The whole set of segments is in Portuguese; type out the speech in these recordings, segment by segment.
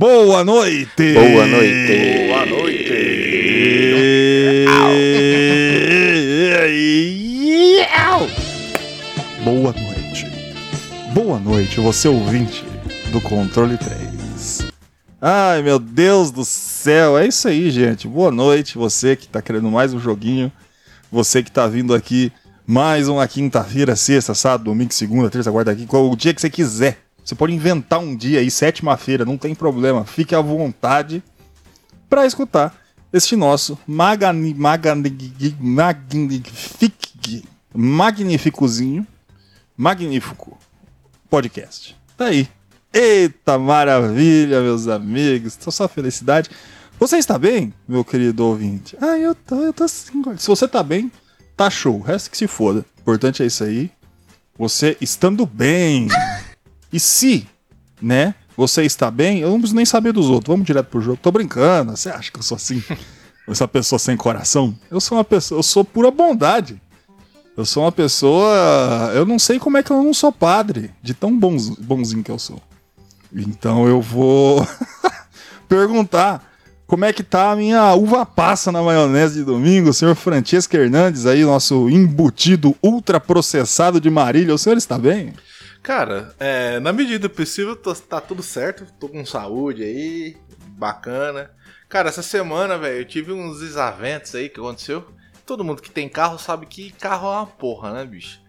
Boa noite! Boa noite. Boa noite. Boa noite. Boa noite, você ouvinte do Controle 3. Ai, meu Deus do céu, é isso aí, gente. Boa noite, você que tá querendo mais um joguinho. Você que tá vindo aqui mais uma quinta-feira, sexta, sábado, domingo, segunda, terça, quarta, aqui, qual o dia que você quiser. Você pode inventar um dia aí, sétima-feira, não tem problema. Fique à vontade para escutar este nosso magani, magani, magnific, magnificozinho, magnífico podcast. Tá aí. Eita maravilha, meus amigos. Tô só felicidade. Você está bem, meu querido ouvinte? Ah, eu tô, eu tô. Se você tá bem, tá show. O resto que se foda. O importante é isso aí. Você estando bem. E se, né, você está bem, eu não preciso nem saber dos outros. Vamos direto pro jogo. Tô brincando. Você acha que eu sou assim? Essa pessoa sem coração? Eu sou uma pessoa, eu sou pura bondade. Eu sou uma pessoa. Eu não sei como é que eu não sou padre, de tão bons, bonzinho que eu sou. Então eu vou perguntar como é que tá a minha uva passa na maionese de domingo, o senhor Francesco Hernandes, aí, nosso embutido ultra processado de Marília. O senhor está bem? Cara, é, na medida possível tô- tá tudo certo. Tô com saúde aí, bacana. Cara, essa semana, velho, eu tive uns desaventos aí que aconteceu. Todo mundo que tem carro sabe que carro é uma porra, né, bicho?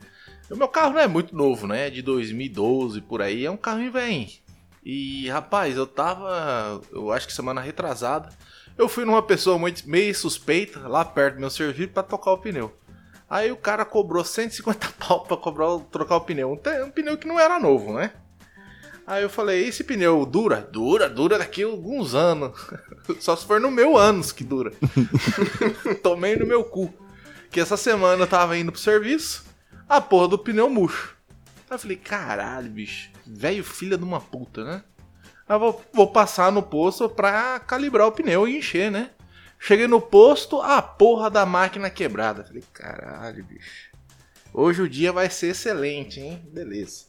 O meu carro não é muito novo, né? É de 2012 por aí. É um carrinho velho. E, rapaz, eu tava. Eu acho que semana retrasada. Eu fui numa pessoa muito, meio suspeita, lá perto do meu serviço, pra tocar o pneu. Aí o cara cobrou 150 pau pra cobrar, trocar o pneu. Um, um pneu que não era novo, né? Aí eu falei, esse pneu dura? Dura, dura daqui a alguns anos. Só se for no meu anos que dura. Tomei no meu cu. Que essa semana eu tava indo pro serviço, a porra do pneu murcho. Aí eu falei, caralho, bicho. Velho filha de uma puta, né? Aí eu vou, vou passar no posto pra calibrar o pneu e encher, né? Cheguei no posto, a porra da máquina quebrada. Falei, caralho, bicho. Hoje o dia vai ser excelente, hein? Beleza.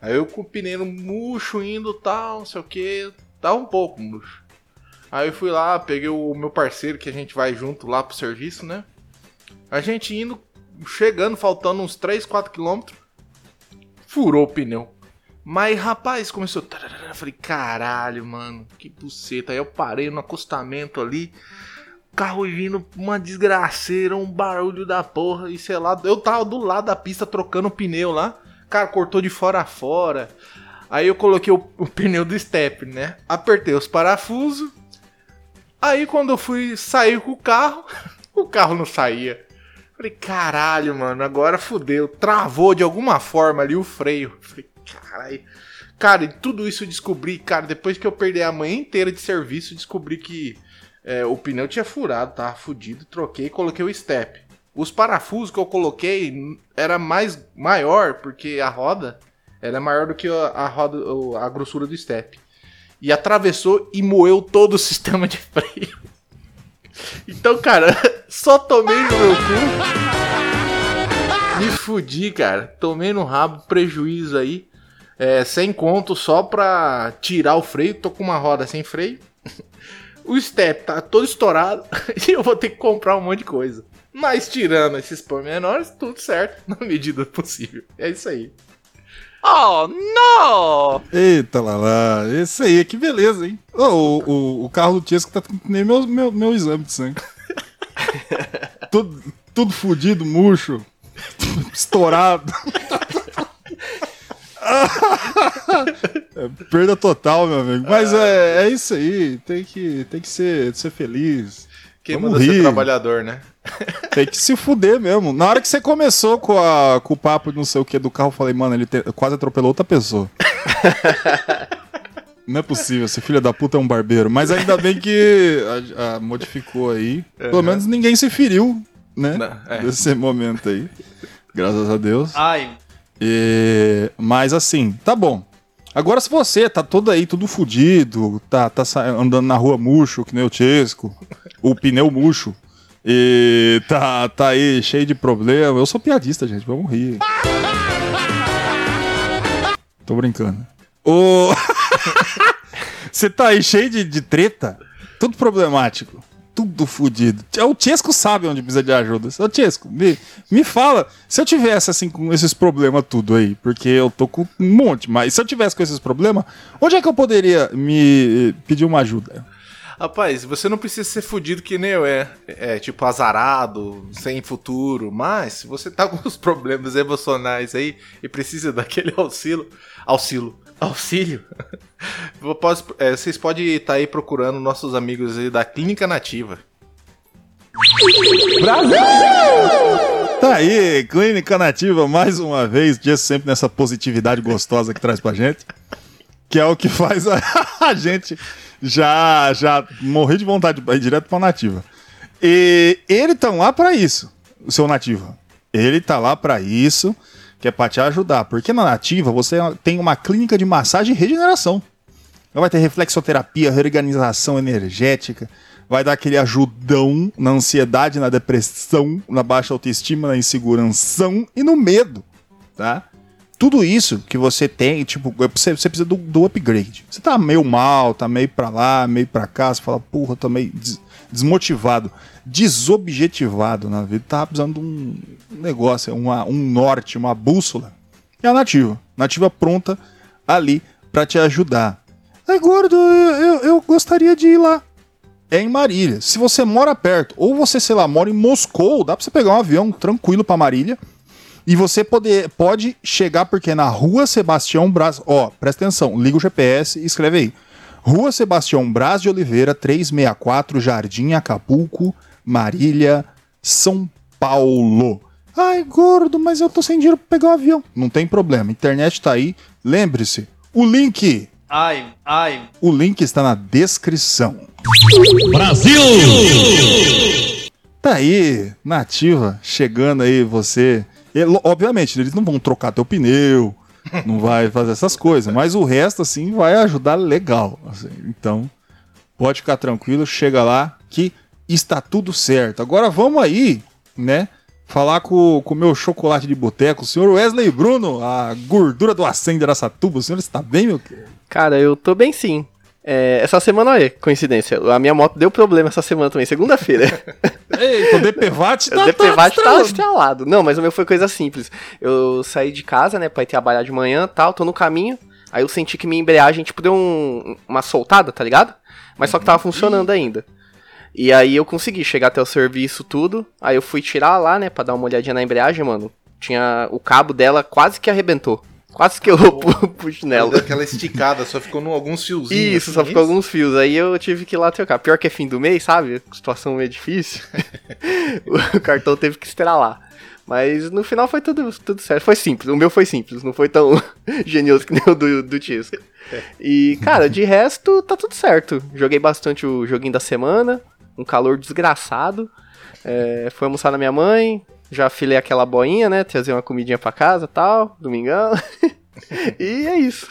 Aí eu com o pneu murcho indo tal, não sei o que. Tá um pouco murcho. Aí eu fui lá, peguei o meu parceiro que a gente vai junto lá pro serviço, né? A gente indo, chegando, faltando uns 3, 4 quilômetros. Furou o pneu. Mas, rapaz, começou. falei, caralho, mano, que buceta. Aí eu parei no acostamento ali. Carro vindo, uma desgraceira, um barulho da porra. E sei lá, eu tava do lado da pista trocando o pneu lá. Cara, cortou de fora a fora. Aí eu coloquei o, o pneu do step, né? Apertei os parafusos. Aí quando eu fui sair com o carro, o carro não saía. Falei, caralho, mano, agora fudeu. Travou de alguma forma ali o freio. Falei, caralho. Cara, e tudo isso eu descobri, cara, depois que eu perdi a manhã inteira de serviço, descobri que é, o pneu tinha furado, tava fudido, troquei e coloquei o step. Os parafusos que eu coloquei era mais maior, porque a roda ela é maior do que a, roda, a grossura do step. E atravessou e moeu todo o sistema de freio. Então, cara, só tomei no meu cu. Me fudi, cara. Tomei no rabo, prejuízo aí. É, sem conto só pra tirar o freio. Tô com uma roda sem freio. O step tá todo estourado. E eu vou ter que comprar um monte de coisa. Mas tirando esses pormenores, tudo certo. Na medida possível. É isso aí. Oh, não! Eita lá lá, esse aí, que beleza, hein? Ô, o, o, o carro do Tiesco tá com nem meu, meu, meu exame de sangue. tudo, tudo fudido, murcho, estourado. É, perda total, meu amigo. Mas é, é isso aí, tem que, tem que ser, ser feliz. Quem Vamos manda rir. ser trabalhador, né? Tem que se fuder mesmo. Na hora que você começou com, a, com o papo de não sei o que do carro, eu falei, mano, ele te- quase atropelou outra pessoa. Não é possível, esse filho da puta é um barbeiro. Mas ainda bem que a- a- modificou aí. Pelo menos ninguém se feriu, né? Não, é. Nesse momento aí. Graças a Deus. Ai, E- Mas assim, tá bom. Agora, se você tá todo aí, tudo fudido, tá, tá andando na rua murcho, que nem o Chesco, o pneu murcho, e tá, tá aí cheio de problema. Eu sou piadista, gente, vamos rir. Tô brincando. Ô. Você tá aí cheio de, de treta, tudo problemático, tudo fudido. O Chesco sabe onde precisa de ajuda. Ô Chesco, me, me fala, se eu tivesse assim com esses problemas tudo aí, porque eu tô com um monte, mas se eu tivesse com esses problemas, onde é que eu poderia me eh, pedir uma ajuda? Rapaz, você não precisa ser fudido que nem eu é. É, tipo, azarado, sem futuro. Mas, se você tá com os problemas emocionais aí e precisa daquele auxílio. Auxílio. Auxílio. Posso- é, vocês podem estar aí procurando nossos amigos aí da Clínica Nativa. Tá aí, Clínica Nativa, mais uma vez, dia sempre nessa positividade gostosa que traz pra gente. Que é o que faz a, a gente já, já morrer de vontade de ir direto pra Nativa. E ele tá lá pra isso, o seu Nativa. Ele tá lá pra isso, que é pra te ajudar. Porque na Nativa você tem uma clínica de massagem e regeneração. Vai ter reflexoterapia, reorganização energética, vai dar aquele ajudão na ansiedade, na depressão, na baixa autoestima, na insegurança e no medo, tá? Tudo isso que você tem, tipo, você, você precisa do, do upgrade. Você tá meio mal, tá meio pra lá, meio pra cá, você fala, porra, tô meio des- desmotivado, desobjetivado na vida, tá precisando de um negócio, uma, um norte, uma bússola. É a nativa. Nativa pronta ali pra te ajudar. É gordo, eu, eu, eu gostaria de ir lá. É em Marília. Se você mora perto, ou você, sei lá, mora em Moscou, dá pra você pegar um avião tranquilo pra Marília. E você poder, pode chegar, porque na rua Sebastião Braz. Ó, presta atenção, liga o GPS e escreve aí. Rua Sebastião Braz de Oliveira, 364, Jardim Acapulco, Marília, São Paulo. Ai, gordo, mas eu tô sem dinheiro pra pegar o avião. Não tem problema, internet tá aí. Lembre-se, o link ai, ai. o link está na descrição. Brasil! Tá aí, nativa, chegando aí você. E, lo- obviamente, eles não vão trocar teu pneu, não vai fazer essas coisas, mas o resto, assim, vai ajudar legal. assim. Então, pode ficar tranquilo, chega lá que está tudo certo. Agora vamos aí, né? Falar com o meu chocolate de boteco, o senhor Wesley Bruno, a gordura do acende Aracatuba. O senhor está bem, meu querido? Cara, eu tô bem sim. É, essa semana, olha, coincidência. A minha moto deu problema essa semana também, segunda-feira. Eita, o DPVAT tá, o DPVAT tá tá estralado. Não, mas o meu foi coisa simples. Eu saí de casa, né, pra ir trabalhar de manhã tal, tô no caminho. Aí eu senti que minha embreagem, tipo, deu um- uma soltada, tá ligado? Mas só que tava funcionando ainda. E aí eu consegui chegar até o serviço, tudo. Aí eu fui tirar lá, né, pra dar uma olhadinha na embreagem, mano. Tinha. O cabo dela quase que arrebentou. Quase que eu pu- puxo nela. Deu aquela esticada, só ficou num, alguns fiozinhos. Isso, assim, só ficou isso? alguns fios. Aí eu tive que ir lá trocar. Pior que é fim do mês, sabe? Situação meio difícil. o cartão teve que estralar. Mas no final foi tudo, tudo certo. Foi simples. O meu foi simples. Não foi tão genioso que nem o do, do Tisco. E, cara, de resto, tá tudo certo. Joguei bastante o joguinho da semana. Um calor desgraçado. É, fui almoçar na minha mãe. Já filei aquela boinha, né? Trazer uma comidinha pra casa tal. Domingão. e é isso.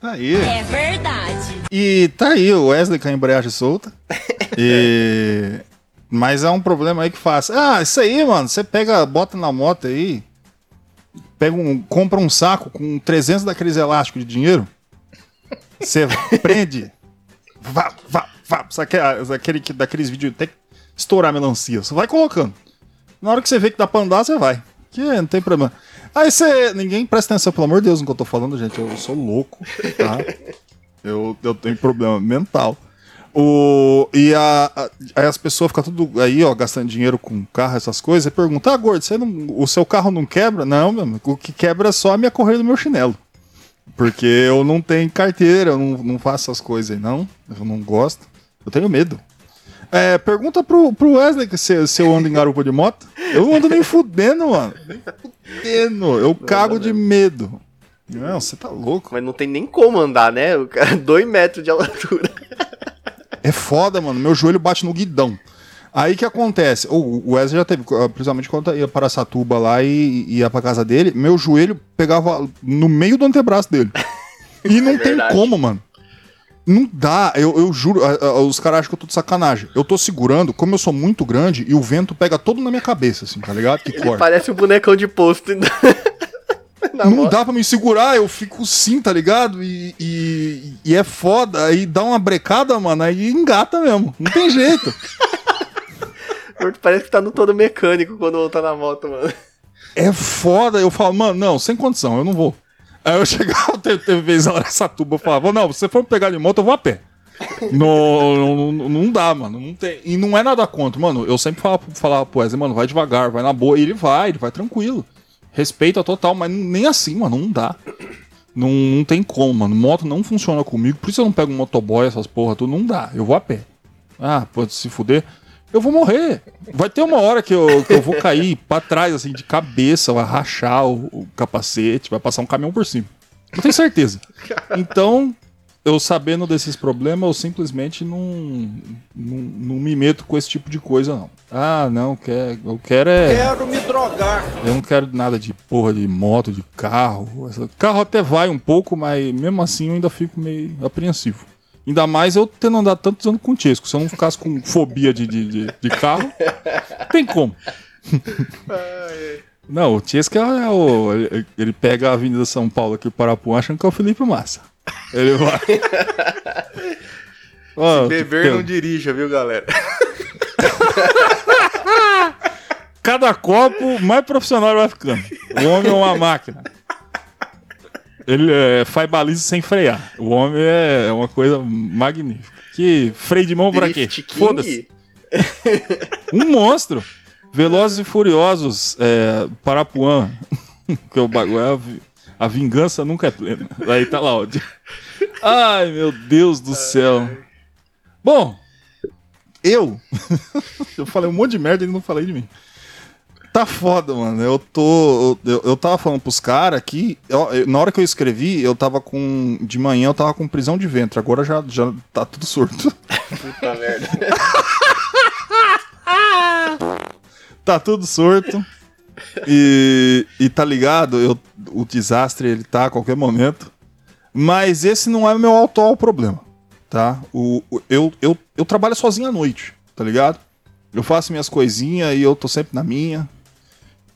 Tá aí. É verdade. E tá aí, o Wesley com a embreagem solta. E... Mas é um problema aí que faz. Ah, isso aí, mano. Você pega, bota na moto aí. Pega um, compra um saco com 300 daqueles elásticos de dinheiro. Você prende. Vá, vá, vá. Sabe aquele, que- daqueles vídeos até estourar melancia. Você vai colocando. Na hora que você vê que dá pra andar, você vai. Que não tem problema. Aí você. Ninguém presta atenção, pelo amor de Deus, no que eu tô falando, gente. Eu sou louco, tá? Eu, eu tenho problema mental. O, e a, a- aí as pessoas ficam tudo aí, ó, gastando dinheiro com carro, essas coisas, e perguntam, ah, gordo, você não, o seu carro não quebra? Não, meu amigo, o que quebra é só a minha correia do meu chinelo. Porque eu não tenho carteira, eu não, não faço essas coisas aí, não. Eu não gosto. Eu tenho medo. É, pergunta pro, pro Wesley se, se eu ando em garupa de moto. Eu não ando nem fudendo, mano. Nem fudendo. Eu cago de medo. Não, você tá louco. Mas não tem nem como andar, né? O cara, dois metros de altura. É foda, mano. Meu joelho bate no guidão. Aí que acontece? O Wesley já teve, principalmente quando ia para Satuba lá e ia pra casa dele, meu joelho pegava no meio do antebraço dele. E não tem verdade. como, mano. Não dá, eu, eu juro, a- a- os caras acham que eu tô de sacanagem. Eu tô segurando, como eu sou muito grande, e o vento pega todo na minha cabeça, assim, tá ligado? Que Ele corta. parece um bonecão de posto. Na Não moto. dá pra me segurar, eu fico sim, tá ligado? E, e, e é foda, aí dá uma brecada, mano, aí engata mesmo. Não tem jeito. Parece que tá no todo mecânico quando tá na moto, mano. É foda. Eu falo, mano, não, sem condição, eu não vou. Aí eu chegava, teve, vez lá nessa tuba, eu falava, não, você for me pegar de moto, eu vou a pé. não, não, não dá, mano. Não tem. E não é nada contra, mano. Eu sempre falava, falava pro Wesley, mano, vai devagar, vai na boa. E ele vai, ele vai tranquilo. Respeita total, mas nem assim, mano, não dá. Não, não tem como, mano. Moto não funciona comigo, por isso eu não pego um motoboy, essas porra, tudo. Não dá, eu vou a pé. Ah, pode se fuder. Eu vou morrer. Vai ter uma hora que eu, que eu vou cair pra trás, assim, de cabeça, vai rachar o, o capacete, vai passar um caminhão por cima. Eu tenho certeza. Então, eu sabendo desses problemas, eu simplesmente não, não, não me meto com esse tipo de coisa, não. Ah, não, quer, eu quero é. Quero me drogar. Eu não quero nada de porra de moto, de carro. Carro até vai um pouco, mas mesmo assim eu ainda fico meio apreensivo. Ainda mais eu tendo andado tantos anos com o Tesco. Se eu não ficasse com fobia de, de, de, de carro, tem como. Não, o Tesco é o. Ele, pega a Avenida São Paulo aqui, o Parapuã, achando que é o Felipe Massa. Ele vai. Ó, Beber tem- não dirija, viu, galera? Cada copo, mais profissional vai ficando. O homem é uma máquina. Ele é, faz baliza sem frear. O homem é uma coisa magnífica. Que freio de mão pra quê? Foda-se. Um monstro. Velozes e Furiosos, é, Parapuã. que o bagulho é a, a vingança nunca é plena. Aí tá lá, ó. Ai, meu Deus do céu. Bom, eu. eu falei um monte de merda e não falei de mim. Tá foda, mano. Eu tô. Eu, eu tava falando pros caras que. eu- eu- na hora que eu escrevi, eu tava com. De manhã eu tava com prisão de ventre. Agora já, já tá tudo surto. Puta merda. tá tudo surto. E, e tá ligado? Eu, o desastre ele tá a qualquer momento. Mas esse não é o meu atual problema, tá? O, o- eu, eu, eu trabalho sozinho à noite, tá ligado? Eu faço minhas coisinhas e eu tô sempre na minha.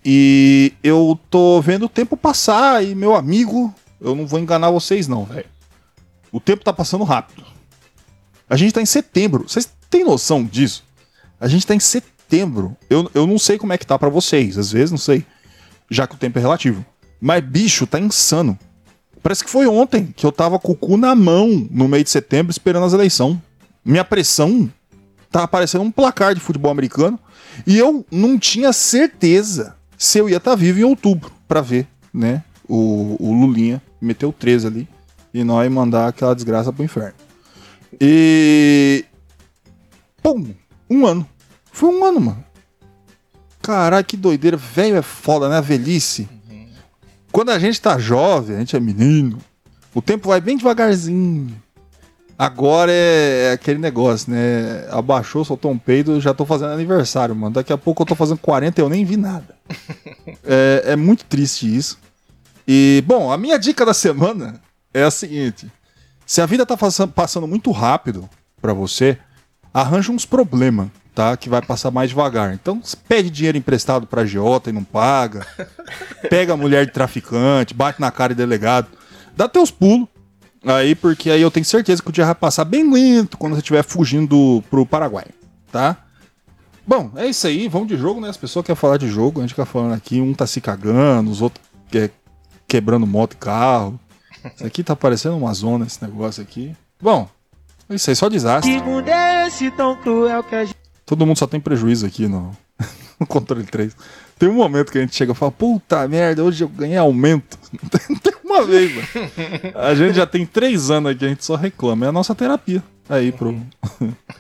E eu tô vendo o tempo passar e, meu amigo, eu não vou enganar vocês não, velho. O tempo tá passando rápido. A gente tá em setembro. Vocês têm noção disso? A gente tá em setembro. Eu, eu não sei como é que tá pra vocês, às vezes não sei. Já que o tempo é relativo. Mas, bicho, tá insano. Parece que foi ontem que eu tava com o cu na mão no meio de setembro esperando as eleições. Minha pressão tá aparecendo um placar de futebol americano e eu não tinha certeza se eu ia estar vivo em outubro pra ver, né? O, o Lulinha meteu 13 ali e nós mandar aquela desgraça pro inferno. E. Pum! Um ano. Foi um ano, mano. Caralho, que doideira. Velho é foda, né? A velhice. Quando a gente tá jovem, a gente é menino, o tempo vai bem devagarzinho. Agora é, é aquele negócio, né? Abaixou, soltou um peido, já tô fazendo aniversário, mano. Daqui a pouco eu tô fazendo 40 e eu nem vi nada. é, é muito triste isso. E, bom, a minha dica da semana é a seguinte: se a vida tá passando, muito rápido pra você, arranja uns problemas, tá? Que vai passar mais devagar. Então, pede dinheiro emprestado pra agiota e não paga. pega a mulher de traficante, bate na cara de delegado. Dá teus pulos. Aí, porque aí eu tenho certeza que o dia vai passar bem lento quando você estiver fugindo pro Paraguai, tá? Bom, é isso aí. Vamos de jogo, né? As pessoas querem falar de jogo, a gente fica falando aqui, um tá se cagando, os outros quer quebrando moto e carro. Isso aqui tá parecendo uma zona, esse negócio aqui. Bom, é isso aí, só desastre. Todo mundo só tem prejuízo aqui no, no controle 3. Tem um momento que a gente chega e fala, puta merda, hoje eu ganhei aumento. Uma vez, mano. A gente já tem três anos aqui, a gente só reclama. É a nossa terapia. Aí, pro.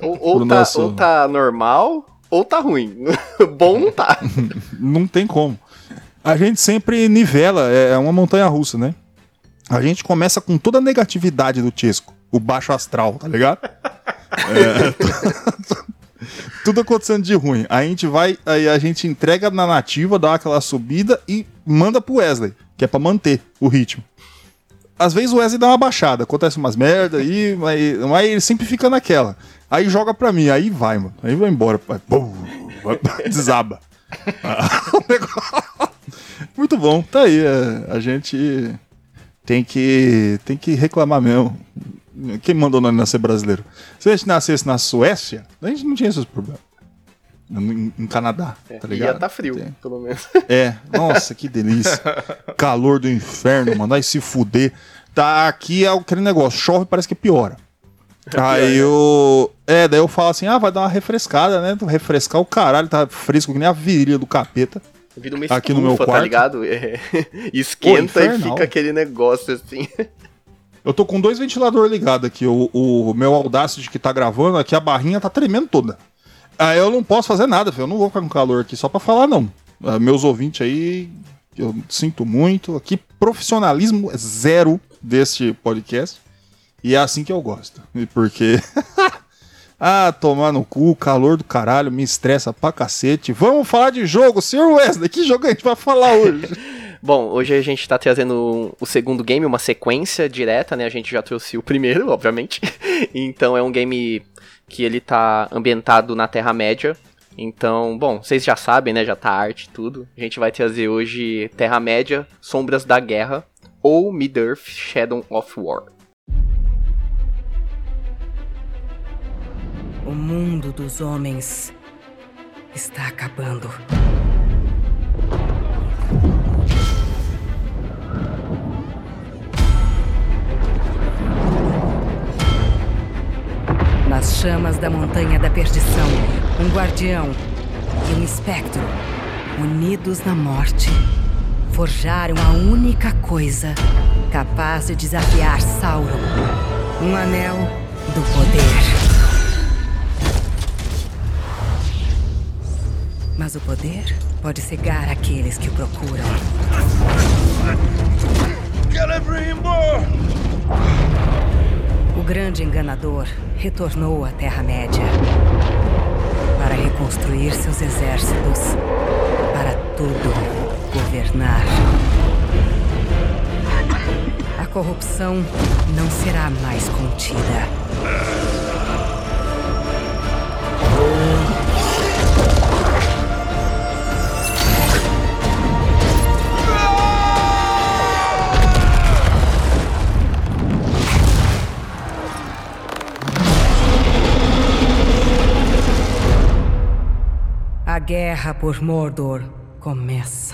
Ou, ou Pro tá, nosso- ou tá normal, ou tá ruim. Bom não tá. Não tem como. A gente sempre nivela, é é uma montanha russa, né? A gente começa com toda a negatividade do Chesco, o baixo astral, tá ligado? É, tudo acontecendo de ruim. Aí a gente vai, aí a gente entrega na nativa, dá aquela subida e manda pro Wesley, que é pra manter o ritmo. Às vezes o Wesley dá uma baixada, acontece umas merda aí, mas, mas ele sempre fica naquela. Aí joga pra mim, aí vai, mano. Aí vai embora, vai, pum, vai, desaba. Muito bom, tá aí. é, A gente tem que, tem que reclamar mesmo. Quem mandou nós nascer brasileiro? Se a gente nascesse na Suécia, a gente não tinha esses problemas. Em, em Canadá, tá ligado? Ia tá frio, Tem. pelo menos. É, nossa, que delícia. Calor do inferno, mano. Aí se fuder. Tá, aqui é aquele negócio, chove parece que piora. Aí eu. É, daí eu falo assim: ah, vai dar uma refrescada, né? Refrescar o caralho, tá fresco que nem a virilha do capeta. Vira uma Aqui no meu estufa, tá quarto. ligado? É. Esquenta e infernal. fica aquele negócio assim. Eu tô com dois ventiladores ligados aqui. O, o meu Audacity que tá gravando aqui, a barrinha tá tremendo toda. Aí eu não posso fazer nada, filho. Eu não vou ficar com calor aqui só pra falar, não. Ah, meus ouvintes aí, eu sinto muito. Aqui, profissionalismo zero deste podcast. E é assim que eu gosto. E Porque. ah, tomar no cu, calor do caralho, me estressa pra cacete. Vamos falar de jogo, senhor Wesley. Que jogo a gente vai falar hoje? Bom, hoje a gente tá trazendo o segundo game, uma sequência direta, né? A gente já trouxe o primeiro, obviamente. Então é um game que ele tá ambientado na Terra-média. Então, bom, vocês já sabem, né? Já tá arte tudo. A gente vai trazer hoje Terra-média, Sombras da Guerra ou Mid-Earth Shadow of War. O mundo dos homens está acabando. Nas chamas da Montanha da Perdição, um guardião e um espectro, unidos na morte, forjaram a única coisa capaz de desafiar Sauron: um anel do poder. Mas o poder pode cegar aqueles que o procuram. O grande enganador retornou à Terra-média para reconstruir seus exércitos, para tudo governar. A corrupção não será mais contida. Guerra por Mordor começa.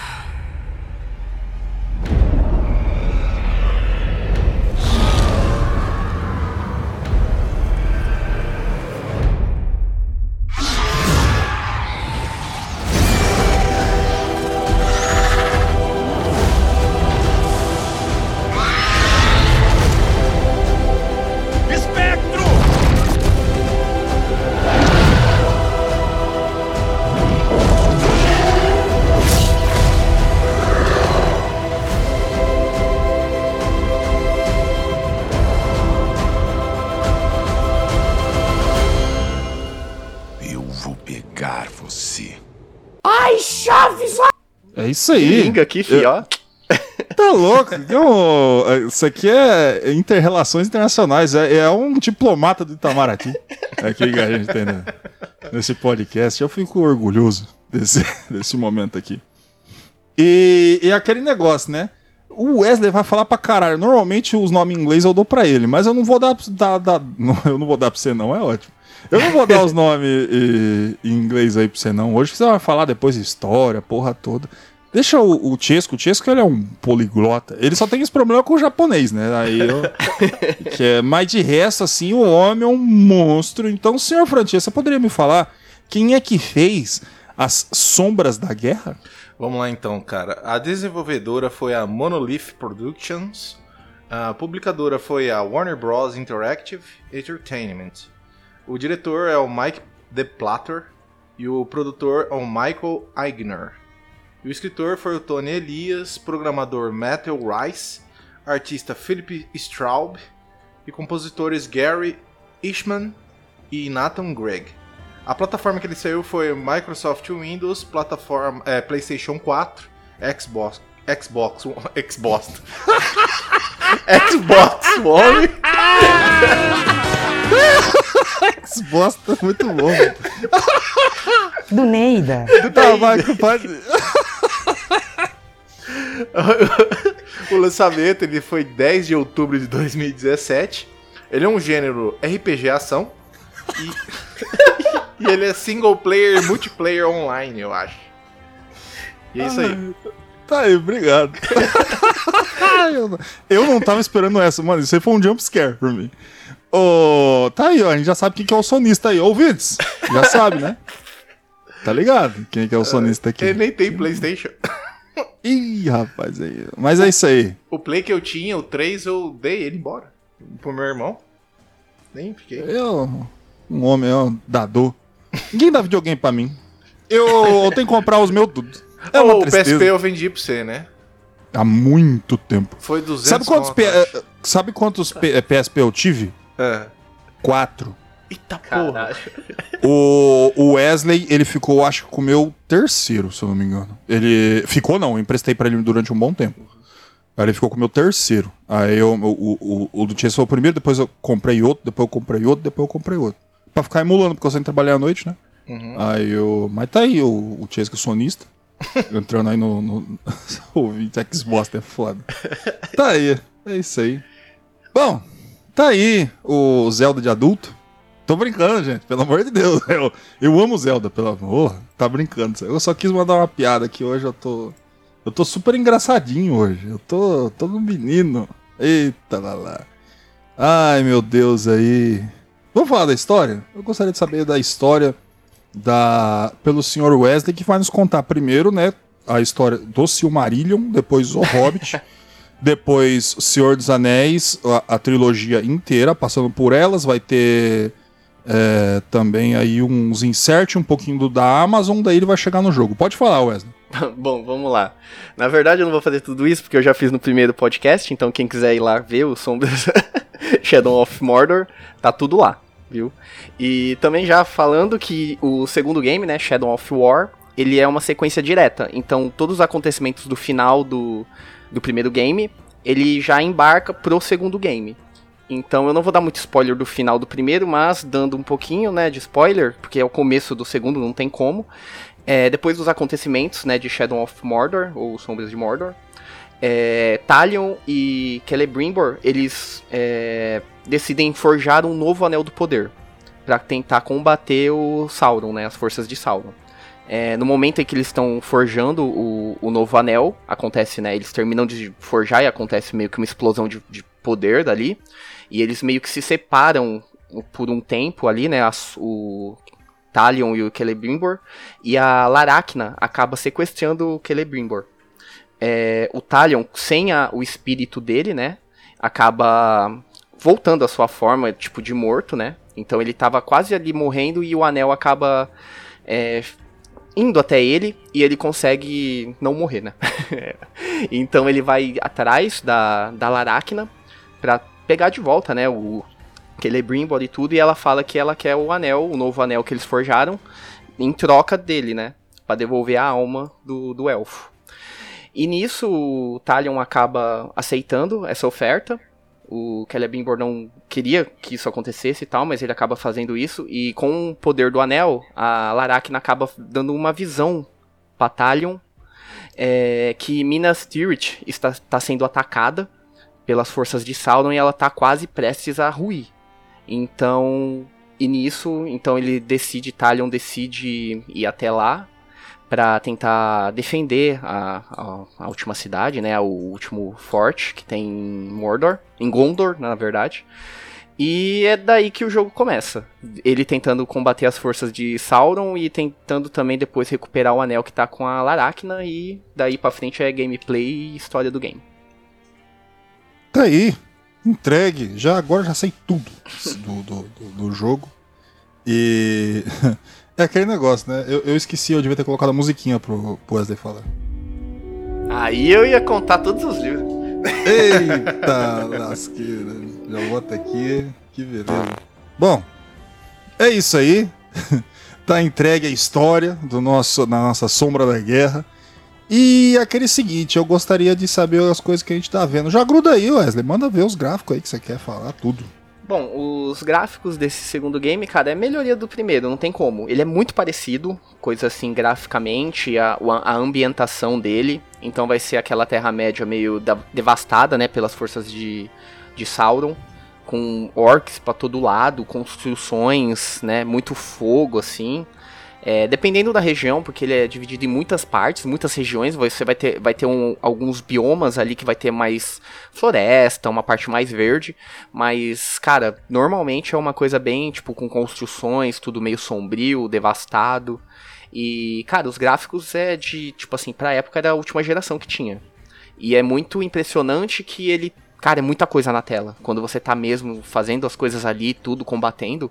Isso aí. Liga aqui, fi, ó. Tá louco? Eu- isso aqui é interrelações internacionais. É, é um diplomata do Itamaraty. Aqui que a gente tem né, nesse podcast. Eu fico orgulhoso desse, desse momento aqui. E, e aquele negócio, né? O Wesley vai falar pra caralho. Normalmente os nomes em inglês eu dou pra ele, mas eu não vou dar, dar, dar- não, eu não vou dar pra você, não. É ótimo. Eu não vou dar os nomes em inglês aí pra você, não. Hoje você vai falar depois história, porra toda. Deixa o, o Chesco, o Chesco ele é um poliglota. Ele só tem esse problema com o japonês, né? Aí eu, que é, mas de resto, assim, o homem é um monstro. Então, senhor Francesco, você poderia me falar quem é que fez as Sombras da Guerra? Vamos lá então, cara. A desenvolvedora foi a Monolith Productions. A publicadora foi a Warner Bros. Interactive Entertainment. O diretor é o Mike DePlatter e o produtor é o Michael Eigner. E o escritor foi o Tony Elias, programador Matthew Rice, artista Philip Straub e compositores Gary Ishman e Nathan Gregg. A plataforma que ele saiu foi Microsoft Windows, plataforma é, PlayStation 4, Xbox, Xbox, Xbox, Xbox One Esse bosta muito bom. Do Neida. tá, vai, pode. o lançamento ele foi 10 de outubro de 2017. Ele é um gênero RPG ação e, e ele é single player, multiplayer online, eu acho. E é isso aí. Tá aí, obrigado. eu, não- eu não tava esperando essa, mano. Isso aí foi um jumpscare pra mim. Ô, tá aí, ó. A gente já sabe quem que é o sonista aí. Ouvintes, já sabe, né? Tá ligado? Quem que é o sonista aqui? Ele nem tem PlayStation. Ih, rapaz, aí. Mas é isso aí. O play que eu tinha, o 3, eu dei ele embora pro meu irmão. Nem fiquei. Eu, um homem, ó, dador. Ninguém dá videogame pra mim. Eu, eu tenho que comprar os meus tudo. É uma o. PSP eu vendi pra você, né? Há muito tempo. Foi 200 Sabe quantos, conto, P- sabe quantos P- PSP eu tive? É. Quatro. Eita porra. O, o Wesley, ele ficou, acho que com o meu terceiro, se eu não me engano. Ele. Ficou, não, eu emprestei pra ele durante um bom tempo. Aí ele ficou com o meu terceiro. Aí eu, o, o, o do Chase foi o primeiro, depois eu comprei outro, depois eu comprei outro, depois eu comprei outro. Pra ficar emulando, porque eu sempre trabalhei à noite, né? Aí eu. Mas tá aí o, o Chase que é sonista. Entrando aí no. no... Ouvinte, Xbox é foda. Tá aí, é isso aí. Bom, tá aí o Zelda de adulto. Tô brincando, gente, pelo amor de Deus. Eu, eu amo Zelda, pelo amor. Tá brincando. Eu só quis mandar uma piada aqui hoje, eu tô. Eu tô super engraçadinho hoje. Eu tô. tô no menino. Eita lá lá. Ai, meu Deus aí. Vamos falar da história? Eu gostaria de saber da história da pelo Sr. Wesley, que vai nos contar primeiro, né, a história do Silmarillion, depois o Hobbit, depois Senhor dos Anéis, a, a trilogia inteira, passando por elas, vai ter é, também aí uns insert, um pouquinho do da Amazon, daí ele vai chegar no jogo. Pode falar, Wesley. Bom, vamos lá. Na verdade, eu não vou fazer tudo isso porque eu já fiz no primeiro podcast, então quem quiser ir lá ver o Sombras Shadow of Mordor, tá tudo lá, viu? E também já falando que o segundo game, né, Shadow of War, ele é uma sequência direta. Então, todos os acontecimentos do final do, do primeiro game, ele já embarca pro segundo game. Então eu não vou dar muito spoiler do final do primeiro, mas dando um pouquinho, né, de spoiler, porque é o começo do segundo, não tem como. É, depois dos acontecimentos, né, de Shadow of Mordor, ou Sombras de Mordor, é, Talion e Celebrimbor, eles é, decidem forjar um novo Anel do Poder, para tentar combater o Sauron, né, as forças de Sauron. É, no momento em que eles estão forjando o, o novo anel, acontece, né? Eles terminam de forjar e acontece meio que uma explosão de, de poder dali. E eles meio que se separam por um tempo ali, né? as- o Talion e o Celebrimbor. E a Laracna acaba sequestrando o Celebrimbor. É, o Talion, sem a- o espírito dele, né? Acaba voltando à sua forma, tipo, de morto, né? Então ele tava quase ali morrendo e o anel acaba é, indo até ele e ele consegue não morrer, né? então ele vai atrás da, da Laracna pra pegar de volta, né? O Celebrimbor e tudo, e ela fala que ela quer o anel, o novo anel que eles forjaram, em troca dele, né? Pra devolver a alma do, do elfo. E nisso o Talion acaba aceitando essa oferta. O Celebrimbor não queria que isso acontecesse e tal, mas ele acaba fazendo isso. E com o poder do anel, a Laracna acaba dando uma visão pra Talion é, que Minas Tirith está, está sendo atacada pelas forças de Sauron e ela tá quase prestes a ruir. Então, e nisso, então ele decide, Talion decide ir até lá para tentar defender a, a, a última cidade, né, o último forte que tem em Mordor, em Gondor, na verdade. E é daí que o jogo começa. Ele tentando combater as forças de Sauron e tentando também depois recuperar o anel que tá com a Laracna e daí pra frente é gameplay e história do game. Tá aí, entregue. Já agora já sei tudo do, do, do- do jogo. E é aquele negócio, né? Eu, eu esqueci, eu devia ter colocado a musiquinha pro, pro Wesley falar. Aí eu ia contar todos os livros. Eita lasqueira. Já bota aqui. Que beleza. Bom, é isso aí. tá entregue a história do nosso, na nossa sombra da guerra. E aquele seguinte, eu gostaria de saber as coisas que a gente tá vendo. Já gruda aí, Wesley. Manda ver os gráficos aí que você quer falar, tudo. Bom, os gráficos desse segundo game, cara, é melhoria do primeiro, não tem como. Ele é muito parecido, coisa assim, graficamente, a, a ambientação dele. Então vai ser aquela Terra-média meio da, devastada, né, pelas forças de, de Sauron. Com orcs pra todo lado, construções, né, muito fogo, assim. É, dependendo da região, porque ele é dividido em muitas partes, muitas regiões, você vai ter, vai ter um, alguns biomas ali que vai ter mais floresta, uma parte mais verde, mas, cara, normalmente é uma coisa bem, tipo, com construções, tudo meio sombrio, devastado, e, cara, os gráficos é de, tipo assim, pra época da última geração que tinha. E é muito impressionante que ele Cara, é muita coisa na tela. Quando você tá mesmo fazendo as coisas ali, tudo combatendo.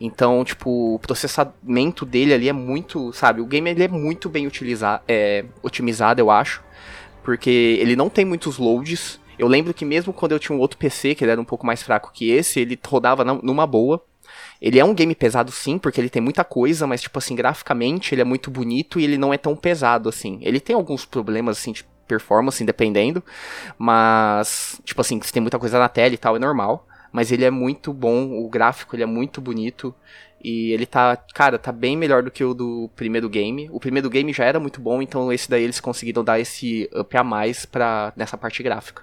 Então, tipo, o processamento dele ali é muito, sabe? O game ele é muito bem utilizado, é, otimizado, eu acho. Porque ele não tem muitos loads. Eu lembro que mesmo quando eu tinha um outro PC, que ele era um pouco mais fraco que esse, ele rodava numa boa. Ele é um game pesado sim, porque ele tem muita coisa, mas tipo assim, graficamente ele é muito bonito e ele não é tão pesado assim. Ele tem alguns problemas assim, tipo, performance, dependendo. Mas, tipo assim, se tem muita coisa na tela e tal, é normal. Mas ele é muito bom, o gráfico ele é muito bonito. E ele tá, cara, tá bem melhor do que o do primeiro game. O primeiro game já era muito bom, então esse daí eles conseguiram dar esse up a mais pra, nessa parte gráfica.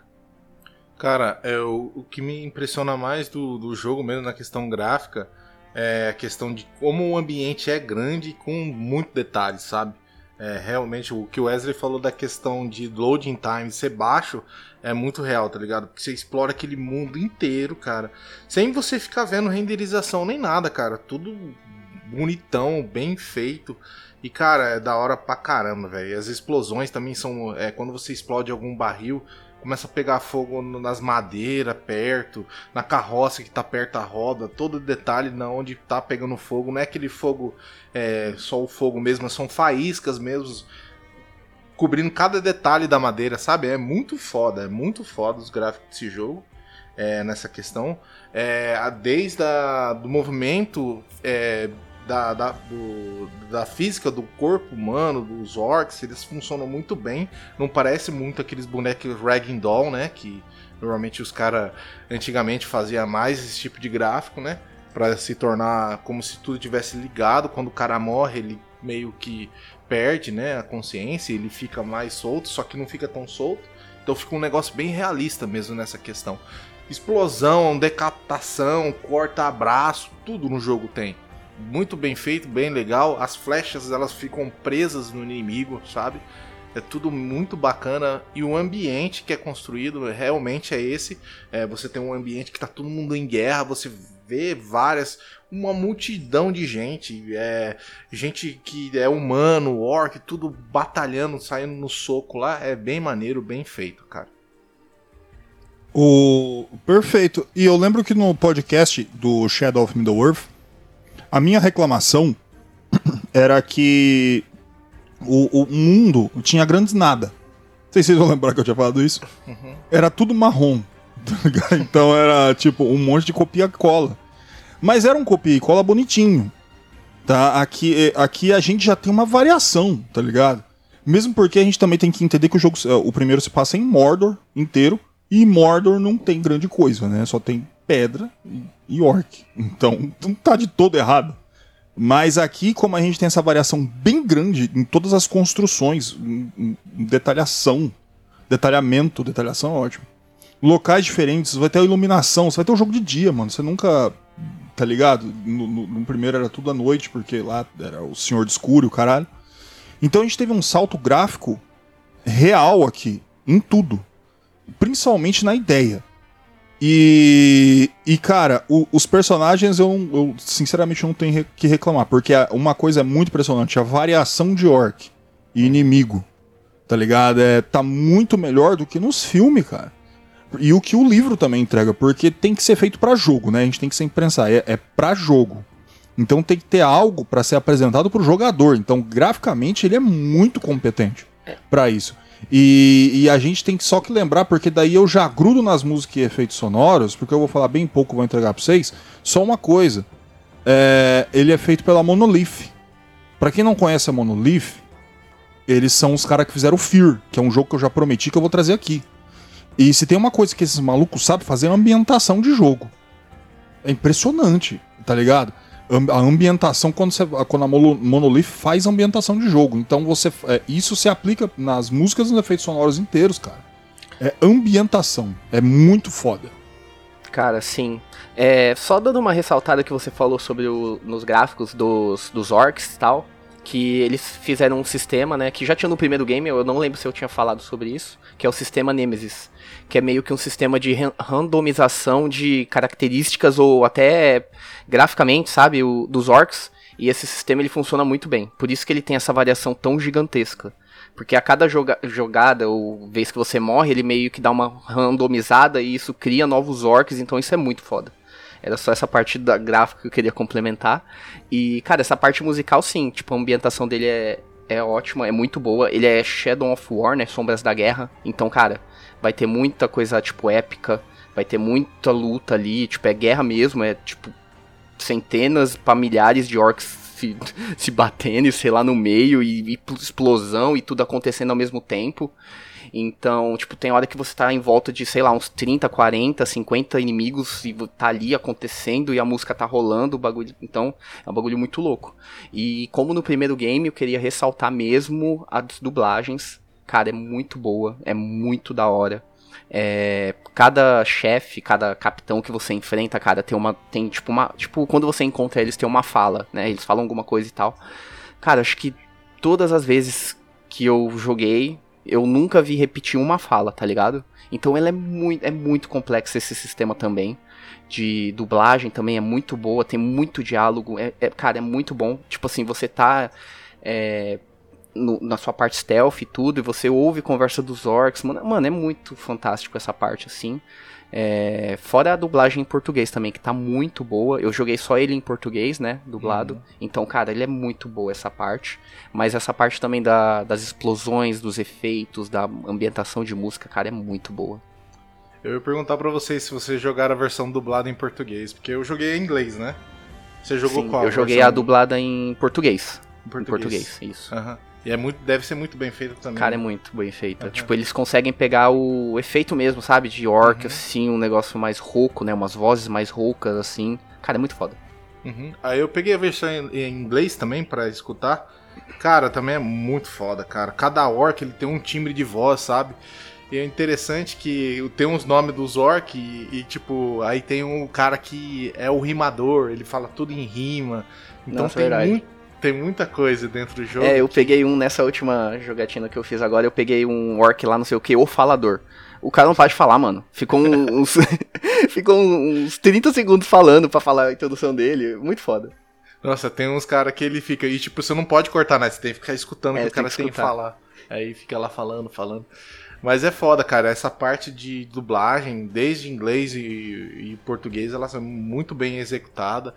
Cara, é, o, o que me impressiona mais do, do jogo, mesmo na questão gráfica, é a questão de como o ambiente é grande com muito detalhe, sabe? É, realmente, o que o Wesley falou da questão de loading time ser baixo é muito real, tá ligado? Porque você explora aquele mundo inteiro, cara, sem você ficar vendo renderização nem nada, cara. Tudo bonitão, bem feito. E, cara, é da hora pra caramba, velho. As explosões também são. É, quando você explode algum barril, começa a pegar fogo nas madeiras perto, na carroça que tá perto da roda, todo detalhe na onde tá pegando fogo, não é aquele fogo é, só o fogo mesmo, são faíscas mesmo cobrindo cada detalhe da madeira, sabe? É muito foda, é muito foda os gráficos desse jogo. É, nessa questão, é, desde a, do movimento é, da, da, do, da física do corpo humano, dos orcs, eles funcionam muito bem. Não parece muito aqueles bonecos Ragdoll, né? Que normalmente os caras antigamente faziam mais esse tipo de gráfico, né? Pra se tornar como se tudo tivesse ligado. Quando o cara morre, ele meio que perde né, a consciência, ele fica mais solto, só que não fica tão solto. Então fica um negócio bem realista mesmo nessa questão. Explosão, decapitação, corta-abraço, tudo no jogo tem muito bem feito, bem legal. As flechas elas ficam presas no inimigo, sabe? É tudo muito bacana e o ambiente que é construído realmente é esse. É, você tem um ambiente que tá todo mundo em guerra, você vê várias, uma multidão de gente, é, gente que é humano, orc, tudo batalhando, saindo no soco lá, é bem maneiro, bem feito, cara. O perfeito. E eu lembro que no podcast do Shadow of Middle-earth a minha reclamação era que o, o mundo tinha grandes nada. Não sei se vocês vão lembrar que eu tinha falado isso. Uhum. Era tudo marrom. Tá então era tipo um monte de copia-cola. Mas era um copia e cola bonitinho. Tá? Aqui, aqui a gente já tem uma variação, tá ligado? Mesmo porque a gente também tem que entender que o jogo, o primeiro se passa em Mordor inteiro, e Mordor não tem grande coisa, né? Só tem pedra e orc. Então, não tá de todo errado. Mas aqui, como a gente tem essa variação bem grande em todas as construções, em, em detalhação, detalhamento, detalhação é ótimo. Locais diferentes, vai ter a iluminação, você vai ter um jogo de dia, mano. Você nunca. Tá ligado? No, no, no primeiro era tudo à noite, porque lá era o Senhor de Escuro, o caralho. Então a gente teve um salto gráfico real aqui, em tudo. Principalmente na ideia. E, e cara, o, os personagens eu, eu, sinceramente não tenho que reclamar, porque uma coisa é muito impressionante, a variação de orc e inimigo, tá ligado? É, tá muito melhor do que nos filmes, cara. E o que o livro também entrega, porque tem que ser feito para jogo, né? A gente tem que sempre pensar, é, é para jogo. Então tem que ter algo para ser apresentado pro jogador. Então, graficamente, ele é muito competente para isso. E, e a gente tem que só que lembrar, porque daí eu já grudo nas músicas e efeitos sonoros, porque eu vou falar bem pouco, vou entregar pra vocês. Só uma coisa: é, ele é feito pela Monolith. Pra quem não conhece a Monolith, eles são os caras que fizeram o Fear, que é um jogo que eu já prometi que eu vou trazer aqui. E se tem uma coisa que esses malucos sabem fazer é ambientação de jogo. É impressionante, tá ligado? A ambientação, quando, você, quando a Mono- Monolith faz ambientação de jogo. Então você. é, isso se aplica nas músicas e nos efeitos sonoros inteiros, cara. É ambientação. É muito foda. Cara, sim. É, só dando uma ressaltada que você falou sobre o, nos gráficos dos, dos orcs e tal, que eles fizeram um sistema, né, que já tinha no primeiro game, eu não lembro se eu tinha falado sobre isso, que é o sistema Nemesis, que é meio que um sistema de ran- randomização de características ou até graficamente, sabe, o, dos orcs, e esse sistema ele funciona muito bem. Por isso que ele tem essa variação tão gigantesca. Porque a cada joga- jogada ou vez que você morre, ele meio que dá uma randomizada e isso cria novos orcs, então isso é muito foda. Era só essa parte da gráfica que eu queria complementar. E, cara, essa parte musical, sim, tipo, a ambientação dele é, é ótima, é muito boa. Ele é Shadow of War, né? Sombras da Guerra. Então, cara, vai ter muita coisa, tipo, épica. Vai ter muita luta ali, tipo, é guerra mesmo, é tipo centenas pra milhares de orcs se, se batendo, sei lá, no meio, e, e explosão e tudo acontecendo ao mesmo tempo. Então, tipo, tem hora que você tá em volta de, sei lá, uns 30, 40, 50 inimigos e tá ali acontecendo e a música tá rolando, o bagulho. Então, é um bagulho muito louco. E como no primeiro game, eu queria ressaltar mesmo as dublagens. Cara, é muito boa, é muito da hora. É, cada chefe, cada capitão que você enfrenta, cara, tem uma. Tem tipo uma. Tipo, quando você encontra eles, tem uma fala, né? Eles falam alguma coisa e tal. Cara, acho que todas as vezes que eu joguei, eu nunca vi repetir uma fala, tá ligado? Então ela é muito, é muito complexo esse sistema também. De dublagem também é muito boa, tem muito diálogo. É, é- cara, é muito bom. Tipo assim, você tá. é, no- na sua parte stealth e tudo, e você ouve conversa dos orcs. Mano, mano, é muito fantástico essa parte, assim. É, fora a dublagem em português também, que tá muito boa. Eu joguei só ele em português, né? Dublado. Então, cara, ele é muito boa essa parte. Mas essa parte também da- das explosões, dos efeitos, da ambientação de música, cara, é muito boa. Eu ia perguntar pra vocês se vocês jogaram a versão dublada em português, porque eu joguei em inglês, né? Você jogou Sim, qual? eu joguei versão a dublada em português. em Em português. português, isso. Aham. E é muito, deve ser muito bem feito também. Cara, é muito bem feita. Uhum. Tipo, eles conseguem pegar o efeito mesmo, sabe? De orc, Uhum. assim, um negócio mais rouco, né? Umas vozes mais roucas, assim. Cara, é muito foda. Uhum. Aí eu peguei a versão em, inglês também pra escutar. Cara, também é muito foda, cara. Cada orc ele tem um timbre de voz, sabe? E é interessante que tem uns nomes dos orc e, e, tipo, aí tem um cara que é o rimador, ele fala tudo em rima. Então Nossa, tem, verdade. muito, tem muita coisa dentro do jogo. É, eu peguei um nessa última jogatina que eu fiz agora, eu peguei um orc lá, não sei o que, o falador. O cara não para de falar, mano. Ficou uns, ficou uns 30 segundos falando pra falar a introdução dele. Muito foda. Nossa, tem uns caras que ele fica. E tipo, você não pode cortar, né? Você tem que ficar escutando o É, que o cara que tem que falar. Aí fica lá falando, falando. Mas é foda, cara. Essa parte de dublagem, desde inglês e, e português, ela é muito bem executada.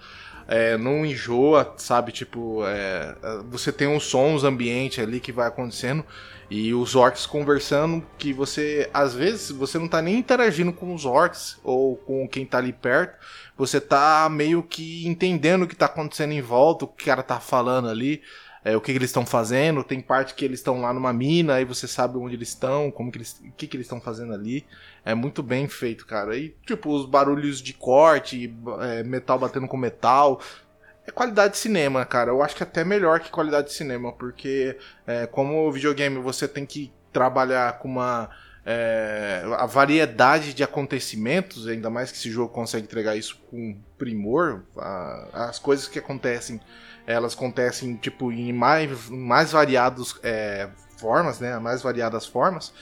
É, não enjoa, sabe? Tipo, é, você tem uns sons ambiente ali que vai acontecendo e os orcs conversando que você, às vezes, você não tá nem interagindo com os orcs ou com quem tá ali perto. Você tá meio que entendendo o que tá acontecendo em volta, o que o cara tá falando ali é, o que, que eles estão fazendo. Tem parte que eles estão lá numa mina, aí você sabe onde eles estão, como que eles, o que, que eles estão fazendo ali. É muito bem feito, cara. E tipo, os barulhos de corte, é, metal batendo com metal. É qualidade de cinema, cara. Eu acho que até melhor que qualidade de cinema, porque é, como videogame você tem que trabalhar com uma. é, a variedade de acontecimentos, ainda mais que esse jogo consegue entregar isso com primor, a- as coisas que acontecem elas acontecem tipo em mais, mais variados é, formas, né? Mais variadas formas.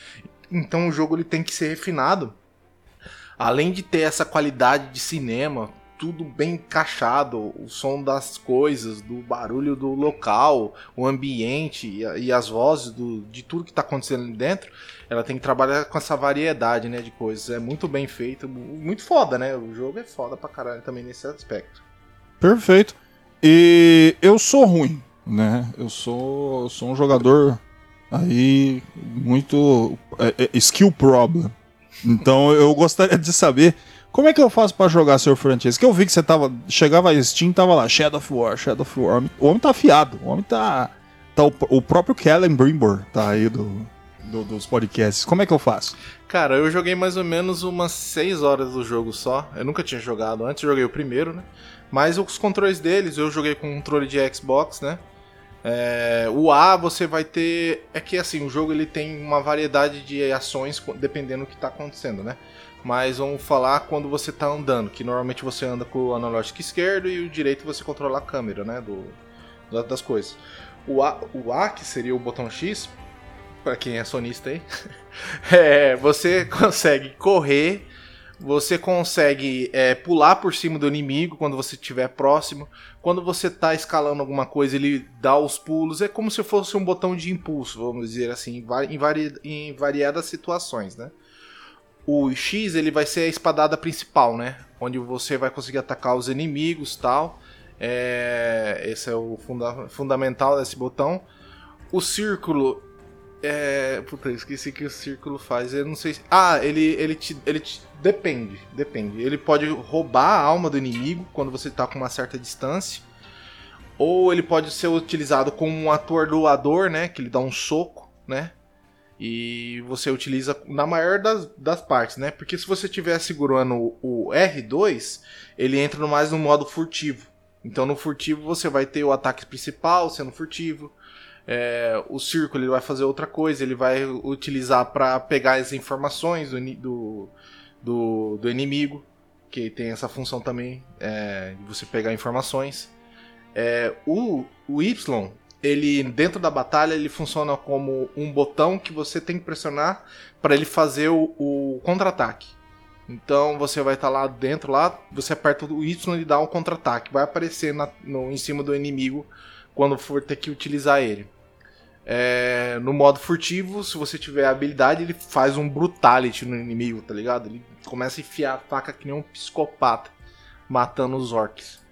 Então o jogo ele tem que ser refinado. Além de ter essa qualidade de cinema, tudo bem encaixado, o som das coisas, do barulho do local, o ambiente e, e as vozes do, de tudo que está acontecendo ali dentro, ela tem que trabalhar com essa variedade, né, de coisas. É muito bem feito, mu- muito foda, né? O jogo é foda pra caralho também nesse aspecto. Perfeito. E eu sou ruim, né? Eu sou, sou um jogador Aí, muito é, é, skill problem. Então eu gostaria de saber como é que eu faço pra jogar Sr. Franchise? Que eu vi que você tava. Chegava a Steam, tava lá, Shadow of War, Shadow of War. O homem tá afiado, o homem tá. tá o, o próprio Kellen Brimbor tá aí do, do- dos podcasts. Como é que eu faço? Cara, eu joguei mais ou menos umas 6 horas do jogo só. Eu nunca tinha jogado antes, joguei o primeiro, né? Mas os controles deles, eu joguei com controle de Xbox, né? É, o A você vai ter. É que assim, o jogo ele tem uma variedade de ações dependendo do que tá acontecendo, né? Mas vamos falar quando você tá andando, que normalmente você anda com o analógico esquerdo e o direito você controla a câmera, né? Do, da- das coisas. O A, o A, que seria o botão X, pra quem é sonista aí, é, você consegue correr, você consegue é, pular por cima do inimigo quando você estiver próximo. Quando você tá escalando alguma coisa, ele dá os pulos. É como se fosse um botão de impulso, vamos dizer assim, em, vari- em variadas situações, né? O X ele vai ser a espadada principal, né? Onde você vai conseguir atacar os inimigos tal. É, esse é o funda- fundamental desse botão. O círculo. É. Puta, eu esqueci que o círculo faz. Eu não sei. se- Ah, ele, ele, te, ele te. Depende. Depende. Ele pode roubar a alma do inimigo quando você tá com uma certa distância. Ou ele pode ser utilizado como um atordoador, né? Que ele dá um soco, né? E você utiliza na maior das, das partes, né? Porque se você estiver segurando o, o R2, ele entra mais no modo furtivo. Então no furtivo você vai ter o ataque principal sendo furtivo. É, o círculo ele vai fazer outra coisa, ele vai utilizar para pegar as informações do, do, do, do inimigo, que tem essa função também é, de você pegar informações. É, o, o Y, ele dentro da batalha, ele funciona como um botão que você tem que pressionar para ele fazer o, o contra-ataque. Então você vai estar lá dentro, lá, você aperta o Y e dá um contra-ataque. Vai aparecer na- no, em cima do inimigo quando for ter que utilizar ele. É, no modo furtivo, se você tiver habilidade, ele faz um brutality no inimigo, tá ligado? Ele começa a enfiar a faca que nem um psicopata, matando os orcs.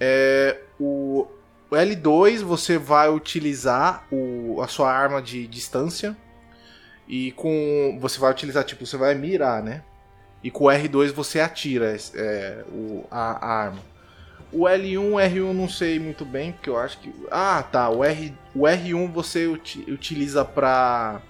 É, o, o L2 você vai utilizar o, a sua arma de distância e com você vai utilizar tipo você vai mirar, né? E com o R2 você atira é, o, a, a arma. O L1, R1 não sei muito bem, porque eu acho que. Ah, tá. O, R, o R1 você uti- utiliza pra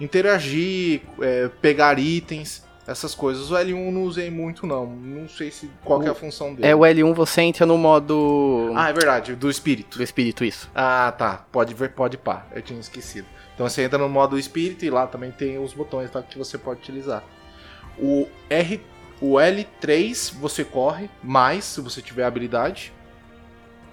interagir, é, pegar itens, essas coisas. O L1 eu não usei muito, não. Não sei se qual que é a função dele. É o L1 você entra no modo Ah, é verdade, do espírito. do espírito, isso. Ah, tá. Pode ver, pode pá. Eu tinha esquecido. Então você entra no modo espírito e lá também tem os botões tá, que você pode utilizar. O R, o L3 você corre mais se você tiver habilidade.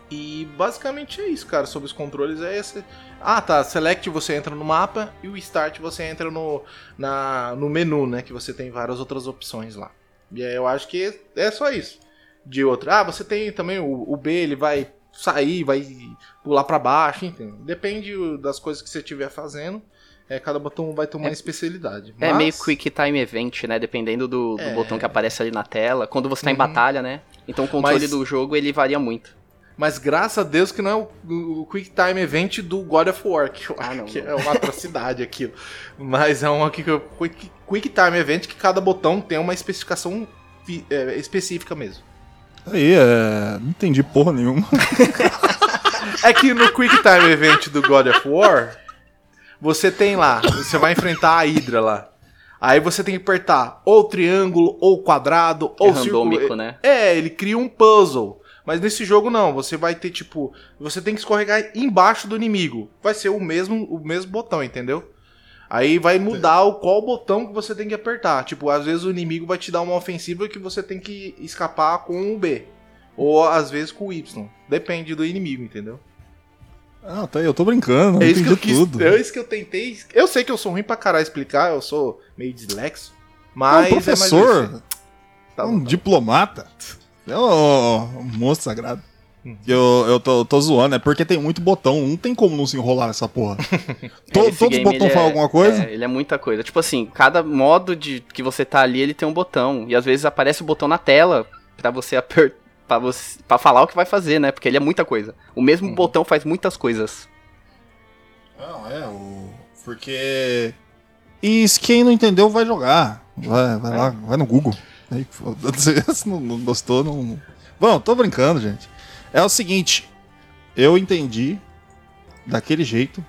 E basicamente é isso, cara. Sobre os controles é esse. Ah, tá. Select você entra no mapa e o Start você entra no, na, no menu, né? Que você tem várias outras opções lá. E aí eu acho que é só isso. De outra. Ah, você tem também o, o B, ele vai sair, vai pular pra baixo, enfim. Depende das coisas que você estiver fazendo. É, cada botão vai ter uma É- especialidade. É Mas- meio Quick Time Event, né? Dependendo do, do É. botão que aparece ali na tela. Quando você tá em Uhum. batalha, né? Então o controle Mas- do jogo ele varia muito. Mas graças a Deus que não é o, o Quick Time Event do God of War, que eu Ah, acho não, que não. é uma atrocidade aquilo. Mas é um quick, quick, quick Time Event que cada botão tem uma especificação fi- é, específica mesmo. Aí, é. Não entendi porra nenhuma. É que no Quick Time Event do God of War, você tem lá, você vai enfrentar a Hydra lá. Aí você tem que apertar ou triângulo, ou quadrado, ou é randômico, círculo. né? É, ele cria um puzzle. Mas nesse jogo não, você vai ter tipo, você tem que escorregar embaixo do inimigo. Vai ser o mesmo, o mesmo botão, entendeu? Aí vai mudar o qual botão que você tem que apertar. Tipo, às vezes o inimigo vai te dar uma ofensiva que você tem que escapar com o B. Ou às vezes com o Y. Depende do inimigo, entendeu? Ah, tá aí, eu tô brincando, É eu isso que eu entendi quis. tudo. É isso que eu tentei. Eu sei que eu sou ruim pra caralho explicar, eu sou meio dislexo. É Mas um professor, é mais. Tá é bom, um tá diplomata. É um, um monstro sagrado. Uhum. Eu, eu tô, tô zoando, é porque tem muito botão, não tem como não se enrolar essa porra. To- todos os botões falam é- alguma coisa? É, ele é muita coisa. Tipo assim, cada modo de que você tá ali, ele tem um botão. E às vezes aparece o botão na tela pra você apertar. Pra, você, pra falar o que vai fazer, né? Porque ele é muita coisa. O Uhum. mesmo botão faz muitas coisas. Não, é, o, Porque. E se quem não entendeu, vai jogar. Vai, vai lá, vai no Google. Aí. Se não, não gostou, não. Bom, tô brincando, gente. É o seguinte. Eu entendi daquele jeito.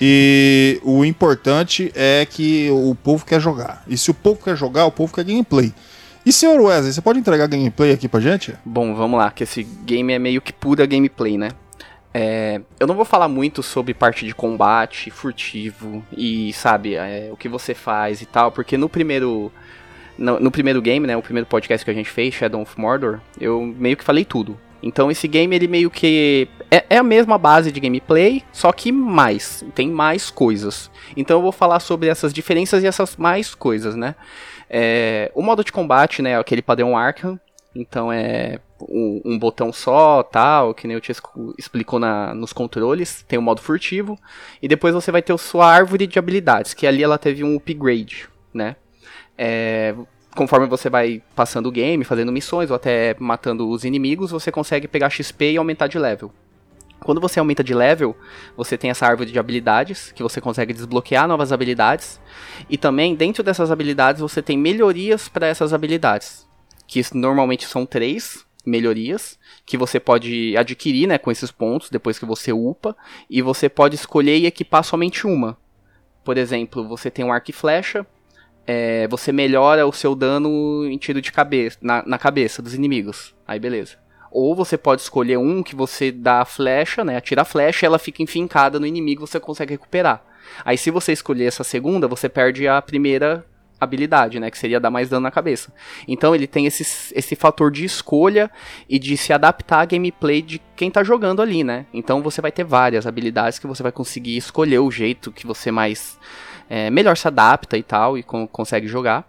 E o importante é que o povo quer jogar. E se o povo quer jogar, o povo quer gameplay. E senhor Wesley, você pode entregar gameplay aqui pra gente? Bom, vamos lá, que esse game é meio que pura gameplay, né? É, eu não vou falar muito sobre parte de combate, furtivo e, sabe, é, o que você faz e tal, porque no primeiro. No, no primeiro game, né? O primeiro podcast que a gente fez, Shadow of Mordor, eu meio que falei tudo. Então esse game ele meio que é, é, a mesma base de gameplay, só que mais, tem mais coisas. Então eu vou falar sobre essas diferenças e essas mais coisas, né? É, o modo de combate, né, é aquele padrão Arkham, então é um, um, botão só, tal, que nem eu te explicou na, nos controles, tem o modo furtivo, e depois você vai ter a sua árvore de habilidades, que ali ela teve um upgrade, né? É, conforme você vai passando o game, fazendo missões ou até matando os inimigos, você consegue pegar XP e aumentar de level. Quando você aumenta de level, você tem essa árvore de habilidades, que você consegue desbloquear novas habilidades. E também, dentro dessas habilidades, você tem melhorias para essas habilidades. Que normalmente são três melhorias, que você pode adquirir né, com esses pontos, depois que você upa. E você pode escolher e equipar somente uma. Por exemplo, você tem um arco e flecha, é, você melhora o seu dano em tiro de cabeça, na, na cabeça dos inimigos. Aí beleza. Ou você pode escolher um que você dá a flecha, né? Atira a flecha e ela fica enfincada no inimigo você consegue recuperar. Aí se você escolher essa segunda, você perde a primeira habilidade, né? Que seria dar mais dano na cabeça. Então ele tem esse, esse fator de escolha e de se adaptar à gameplay de quem tá jogando ali, né? Então você vai ter várias habilidades que você vai conseguir escolher o jeito que você mais é, melhor se adapta e tal, e com, consegue jogar.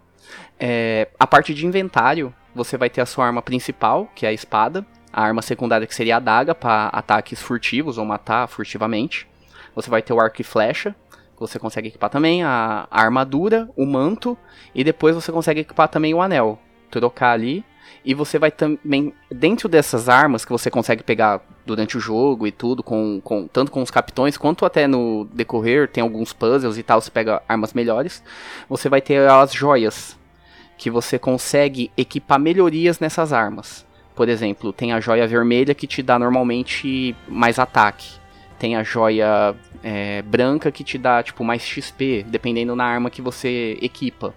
É, a parte de inventário, você vai ter a sua arma principal, que é a espada. A arma secundária, que seria a adaga, para ataques furtivos ou matar furtivamente. Você vai ter o arco e flecha, que você consegue equipar também. A, a armadura, o manto, e depois você consegue equipar também o anel. Trocar ali e você vai também, dentro dessas armas que você consegue pegar durante o jogo e tudo, com, com, tanto com os capitões quanto até no decorrer, tem alguns puzzles e tal, você pega armas melhores. Você vai ter as joias, que você consegue equipar melhorias nessas armas. Por exemplo, tem a joia vermelha que te dá normalmente mais ataque. Tem a joia é, branca que te dá tipo mais XP, dependendo na arma que você equipa.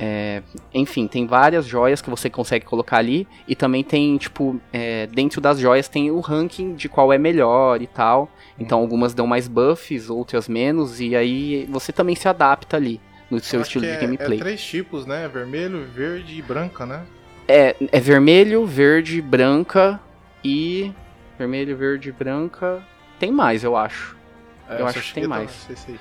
É, enfim, tem várias joias que você consegue colocar ali. E também tem, tipo, é, dentro das joias tem o ranking de qual é melhor e tal. Então algumas dão mais buffs, outras menos. E aí você também se adapta ali no seu estilo de é, gameplay. É três tipos, né? Vermelho, verde e branca, né? É, é vermelho, verde, branca e. Vermelho, verde, branca. Tem mais, eu acho. É, eu acho que tem mais. Aí.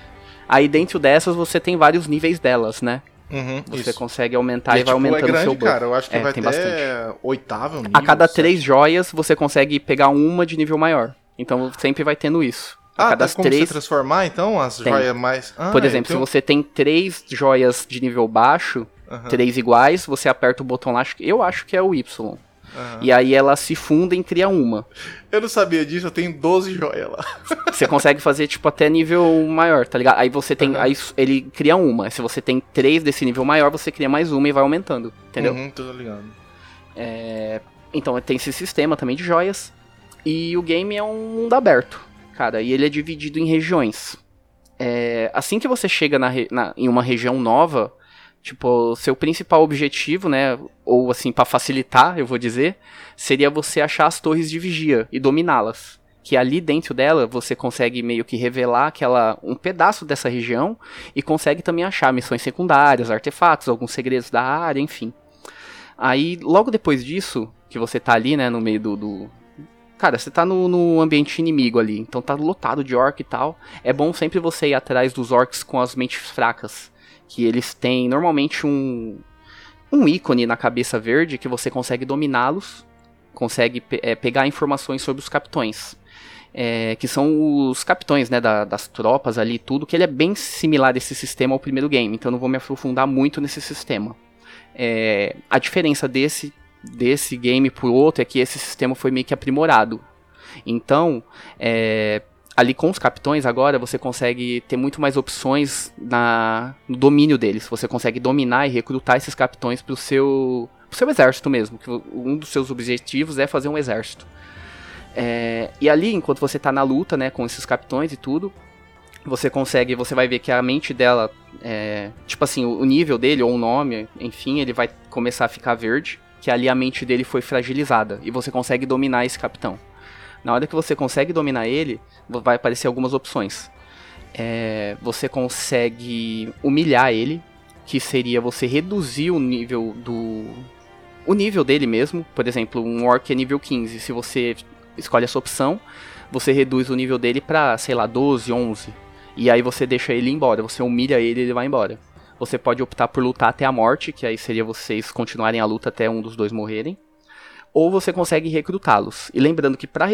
aí dentro dessas você tem vários níveis delas, né? Uhum, você isso. consegue aumentar e, e vai tipo, aumentando é grande, seu buff. cara. Eu acho que é, vai tem até bastante. oitavo nível. A cada sétimo. três joias você consegue pegar uma de nível maior. Então sempre vai tendo isso. A Ah, cada tem como três. você transformar então as Tem. joias mais. Ah, Por exemplo, se então- você tem três joias de nível baixo, Aham, três iguais, você aperta o botão lá, acho que- eu acho que é o Y. aham. E aí ela se funda e cria uma. Eu não sabia disso, eu tenho 12 joias lá. Você consegue fazer, tipo, até nível maior, tá ligado? Aí você tem. Aham. Aí ele cria uma. Se você tem três desse nível maior, você cria mais uma e vai aumentando. Entendeu? Uhum, tô ligado. É, Então tem esse sistema também de joias. E o game é um mundo aberto, cara. E ele é dividido em regiões. É, Assim que você chega na na- em uma região nova, tipo, seu principal objetivo, né? Ou assim, pra facilitar, eu vou dizer, seria você achar as torres de vigia e dominá-las. Que ali dentro dela você consegue meio que revelar aquela um pedaço dessa região e consegue também achar missões secundárias, artefatos, alguns segredos da área, enfim. Aí, logo depois disso, que você tá ali, né, no meio do. do- Cara, você tá no, no ambiente inimigo ali, então tá lotado de orc e tal. É bom sempre você ir atrás dos orcs com as mentes fracas. Que eles têm normalmente um. Um ícone na cabeça verde que você consegue dominá-los, consegue é, pegar informações sobre os capitões. É, que são os capitões né, da- das tropas ali tudo, que ele é bem similar esse sistema ao primeiro game, então eu não vou me aprofundar muito nesse sistema. É, a diferença desse, desse game pro outro é que esse sistema foi meio que aprimorado. Então, é, ali com os capitões agora você consegue ter muito mais opções na, no domínio deles. Você consegue dominar e recrutar esses capitões pro seu, pro seu exército mesmo. Que um dos seus objetivos é fazer um exército. É, e ali, enquanto você tá na luta, né, com esses capitões e tudo, você consegue, você vai ver que a mente dela, é, tipo assim, o nível dele ou o nome, enfim, ele vai começar a ficar verde, que ali a mente dele foi fragilizada e você consegue dominar esse capitão. Na hora que você consegue dominar ele, vai aparecer algumas opções. É, você consegue humilhar ele, que seria você reduzir o nível do. O nível dele mesmo. Por exemplo, um orc é nível 15. Se você escolhe essa opção, você reduz o nível dele pra, sei lá, 12, 11. E aí você deixa ele embora. Você humilha ele e ele vai embora. Você pode optar por lutar até a morte, que aí seria vocês continuarem a luta até um dos dois morrerem ou você consegue recrutá-los. E lembrando que para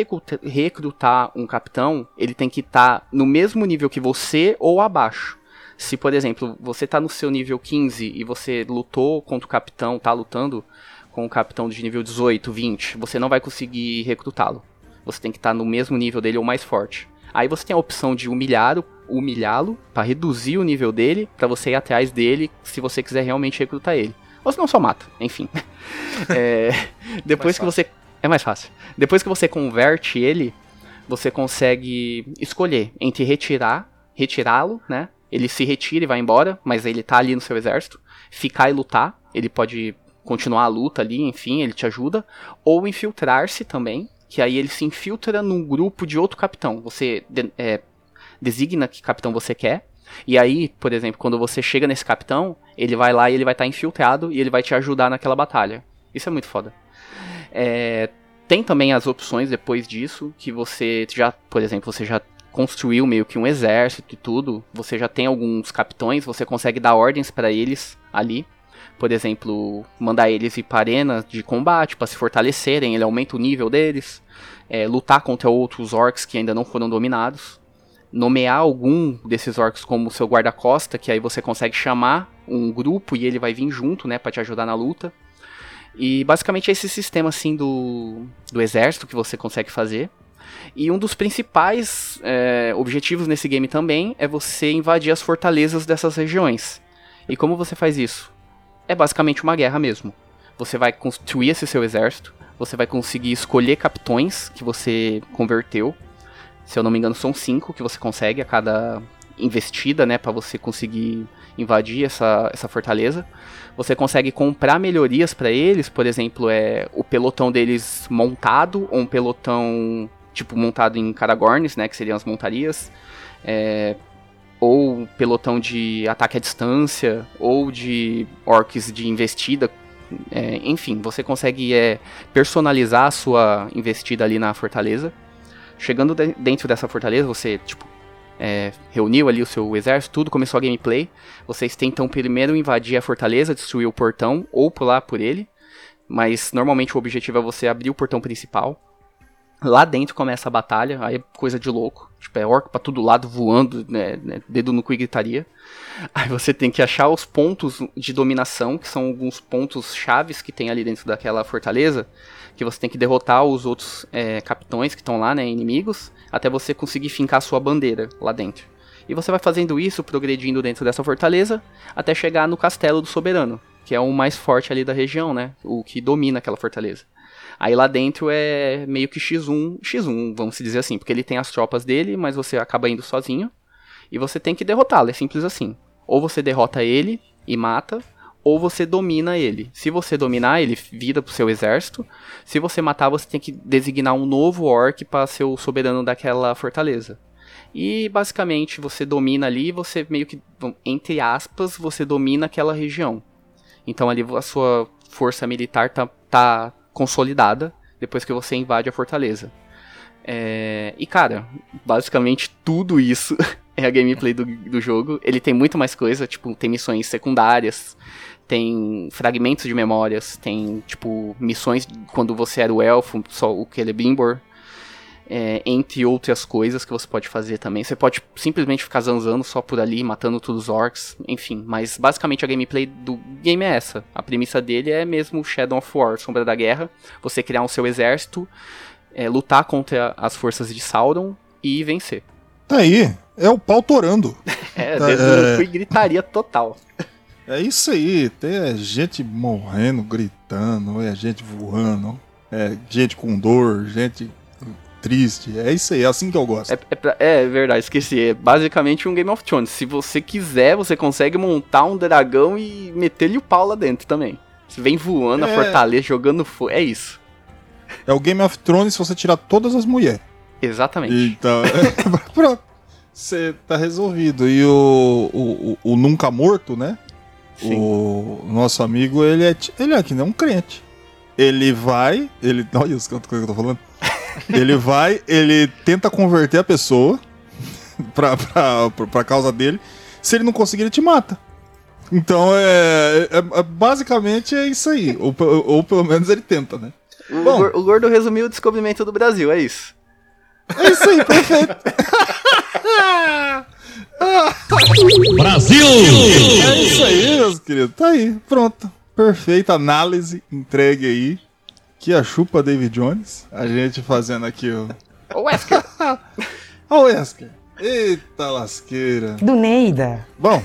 recrutar um capitão, ele tem que estar tá no mesmo nível que você ou abaixo. Se, por exemplo, você está no seu nível 15 e você lutou contra o capitão, está lutando com o capitão de nível 18, 20, você não vai conseguir recrutá-lo. Você tem que estar tá no mesmo nível dele ou mais forte. Aí você tem a opção de humilhar humilhá-lo para reduzir o nível dele, para você ir atrás dele, se você quiser realmente recrutar ele. Ou se não, só mata. Enfim. é, depois que você. É mais fácil. Depois que você converte ele, você consegue escolher entre retirar, retirá-lo, né? Ele se retira e vai embora, mas ele tá ali no seu exército. Ficar e lutar, ele pode continuar a luta ali, enfim, ele te ajuda. Ou infiltrar-se também, que aí ele se infiltra num grupo de outro capitão. Você é, designa que capitão você quer. E aí, por exemplo, quando você chega nesse capitão, ele vai lá e ele vai estar tá infiltrado e ele vai te ajudar naquela batalha. Isso é muito foda. É, tem também as opções depois disso, que você já, por exemplo, você já construiu meio que um exército e tudo, você já tem alguns capitões, você consegue dar ordens para eles ali. Por exemplo, mandar eles ir para arena de combate para se fortalecerem, ele aumenta o nível deles. É, lutar contra outros orcs que ainda não foram dominados nomear algum desses orcs como seu guarda-costa, que aí você consegue chamar um grupo e ele vai vir junto, né, para te ajudar na luta. E basicamente é esse sistema assim do, do exército que você consegue fazer. E um dos principais é, objetivos nesse game também é você invadir as fortalezas dessas regiões. E como você faz isso? É basicamente uma guerra mesmo. Você vai construir esse seu exército, você vai conseguir escolher capitões que você converteu, se eu não me engano, são cinco que você consegue a cada investida, né, para você conseguir invadir essa, essa fortaleza. Você consegue comprar melhorias para eles, por exemplo, é o pelotão deles montado ou um pelotão tipo montado em Caragornes, né, que seriam as montarias, é, ou pelotão de ataque à distância, ou de orcs de investida. É, enfim, você consegue é, personalizar a sua investida ali na fortaleza. Chegando de dentro dessa fortaleza, você, tipo, é, reuniu ali o seu exército, tudo, começou a gameplay. Vocês tentam primeiro invadir a fortaleza, destruir o portão ou pular por ele. Mas normalmente o objetivo é você abrir o portão principal. Lá dentro começa a batalha, aí é coisa de louco. Tipo, é orc pra todo lado voando, né, né, dedo no cu e gritaria. Aí você tem que achar os pontos de dominação, que são alguns pontos chaves que tem ali dentro daquela fortaleza que você tem que derrotar os outros é, capitões que estão lá, né, inimigos, até você conseguir fincar sua bandeira lá dentro. E você vai fazendo isso, progredindo dentro dessa fortaleza, até chegar no Castelo do Soberano, que é o mais forte ali da região, né, o que domina aquela fortaleza. Aí lá dentro é meio que X1, X1, vamos dizer assim, porque ele tem as tropas dele, mas você acaba indo sozinho, e você tem que derrotá-lo, é simples assim. Ou você derrota ele e mata, ou você domina ele. Se você dominar, ele vira pro seu exército. Se você matar, você tem que designar um novo orc para ser o soberano daquela fortaleza. E basicamente você domina ali, você meio que, entre aspas, você domina aquela região. Então ali a sua força militar tá, tá consolidada depois que você invade a fortaleza. É... E cara, basicamente tudo isso é a gameplay do, do jogo. Ele tem muito mais coisa, tipo, tem missões secundárias, tem fragmentos de memórias, tem, tipo, missões quando você era o elfo, só o Celebrimbor, é, entre outras coisas que você pode fazer também. Você pode simplesmente ficar zanzando só por ali, matando todos os orcs, enfim. Mas basicamente a gameplay do game é essa. A premissa dele é mesmo Shadow of War, Sombra da Guerra. Você criar um seu exército, é, lutar contra as forças de Sauron e vencer. Tá aí. É o pau torando. É, Tá, é. gritaria total. É isso aí. Tem gente morrendo, gritando, é gente voando, é gente com dor, gente triste. É isso aí, é assim que eu gosto. É, é, pra- é verdade, esqueci. É basicamente um Game of Thrones. Se você quiser, você consegue montar um dragão e meter-lhe o pau lá dentro também. Você vem voando, É. a fortaleza, jogando fogo. É isso. É o Game of Thrones se você tirar todas as mulheres. Exatamente. Então, pronto. Você tá resolvido. E o, o, o- o Nunca Morto, né? Sim. O nosso amigo, ele é, ele é que nem um crente. Ele vai, ele. Olha os cantos que eu tô falando. Ele vai, ele tenta converter a pessoa pra, pra, pra, pra causa dele. Se ele não conseguir, ele te mata. Então é, é- é- basicamente é isso aí. Ou, ou pelo menos ele tenta, né? O, Bom. O Gordo resumiu o descobrimento do Brasil, é isso. É isso aí, perfeito. Brasil! É isso aí, meus queridos. Tá aí, pronto. Perfeita análise, entregue aí. Que a chupa David Jones. A gente fazendo aqui o. Ô, Wesker, o Wesker. Eita lasqueira. Do Neida. Bom,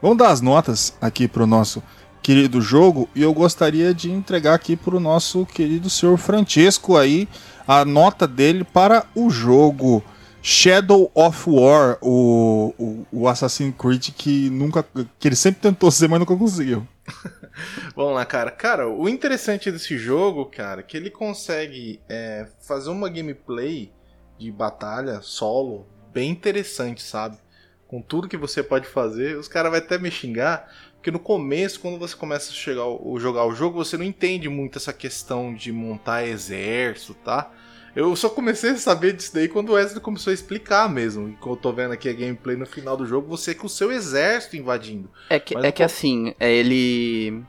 vamos dar as notas aqui pro nosso querido jogo. E eu gostaria de entregar aqui pro nosso querido senhor Francesco aí a nota dele para o jogo Shadow of War, o, o, o Assassin's Creed que nunca. que ele sempre tentou ser, mas nunca conseguiu. Vamos lá, cara. Cara, o interessante desse jogo, cara, é que ele consegue é, fazer uma gameplay de batalha solo bem interessante, sabe? Com tudo que você pode fazer, os caras vão até me xingar, porque no começo, quando você começa a chegar, o, jogar o jogo, você não entende muito essa questão de montar exército, tá? Eu só comecei a saber disso daí quando o Wesley começou a explicar mesmo. E como eu tô vendo aqui a gameplay no final do jogo, você com o seu exército invadindo. é que, Mas é que assim, é, ele.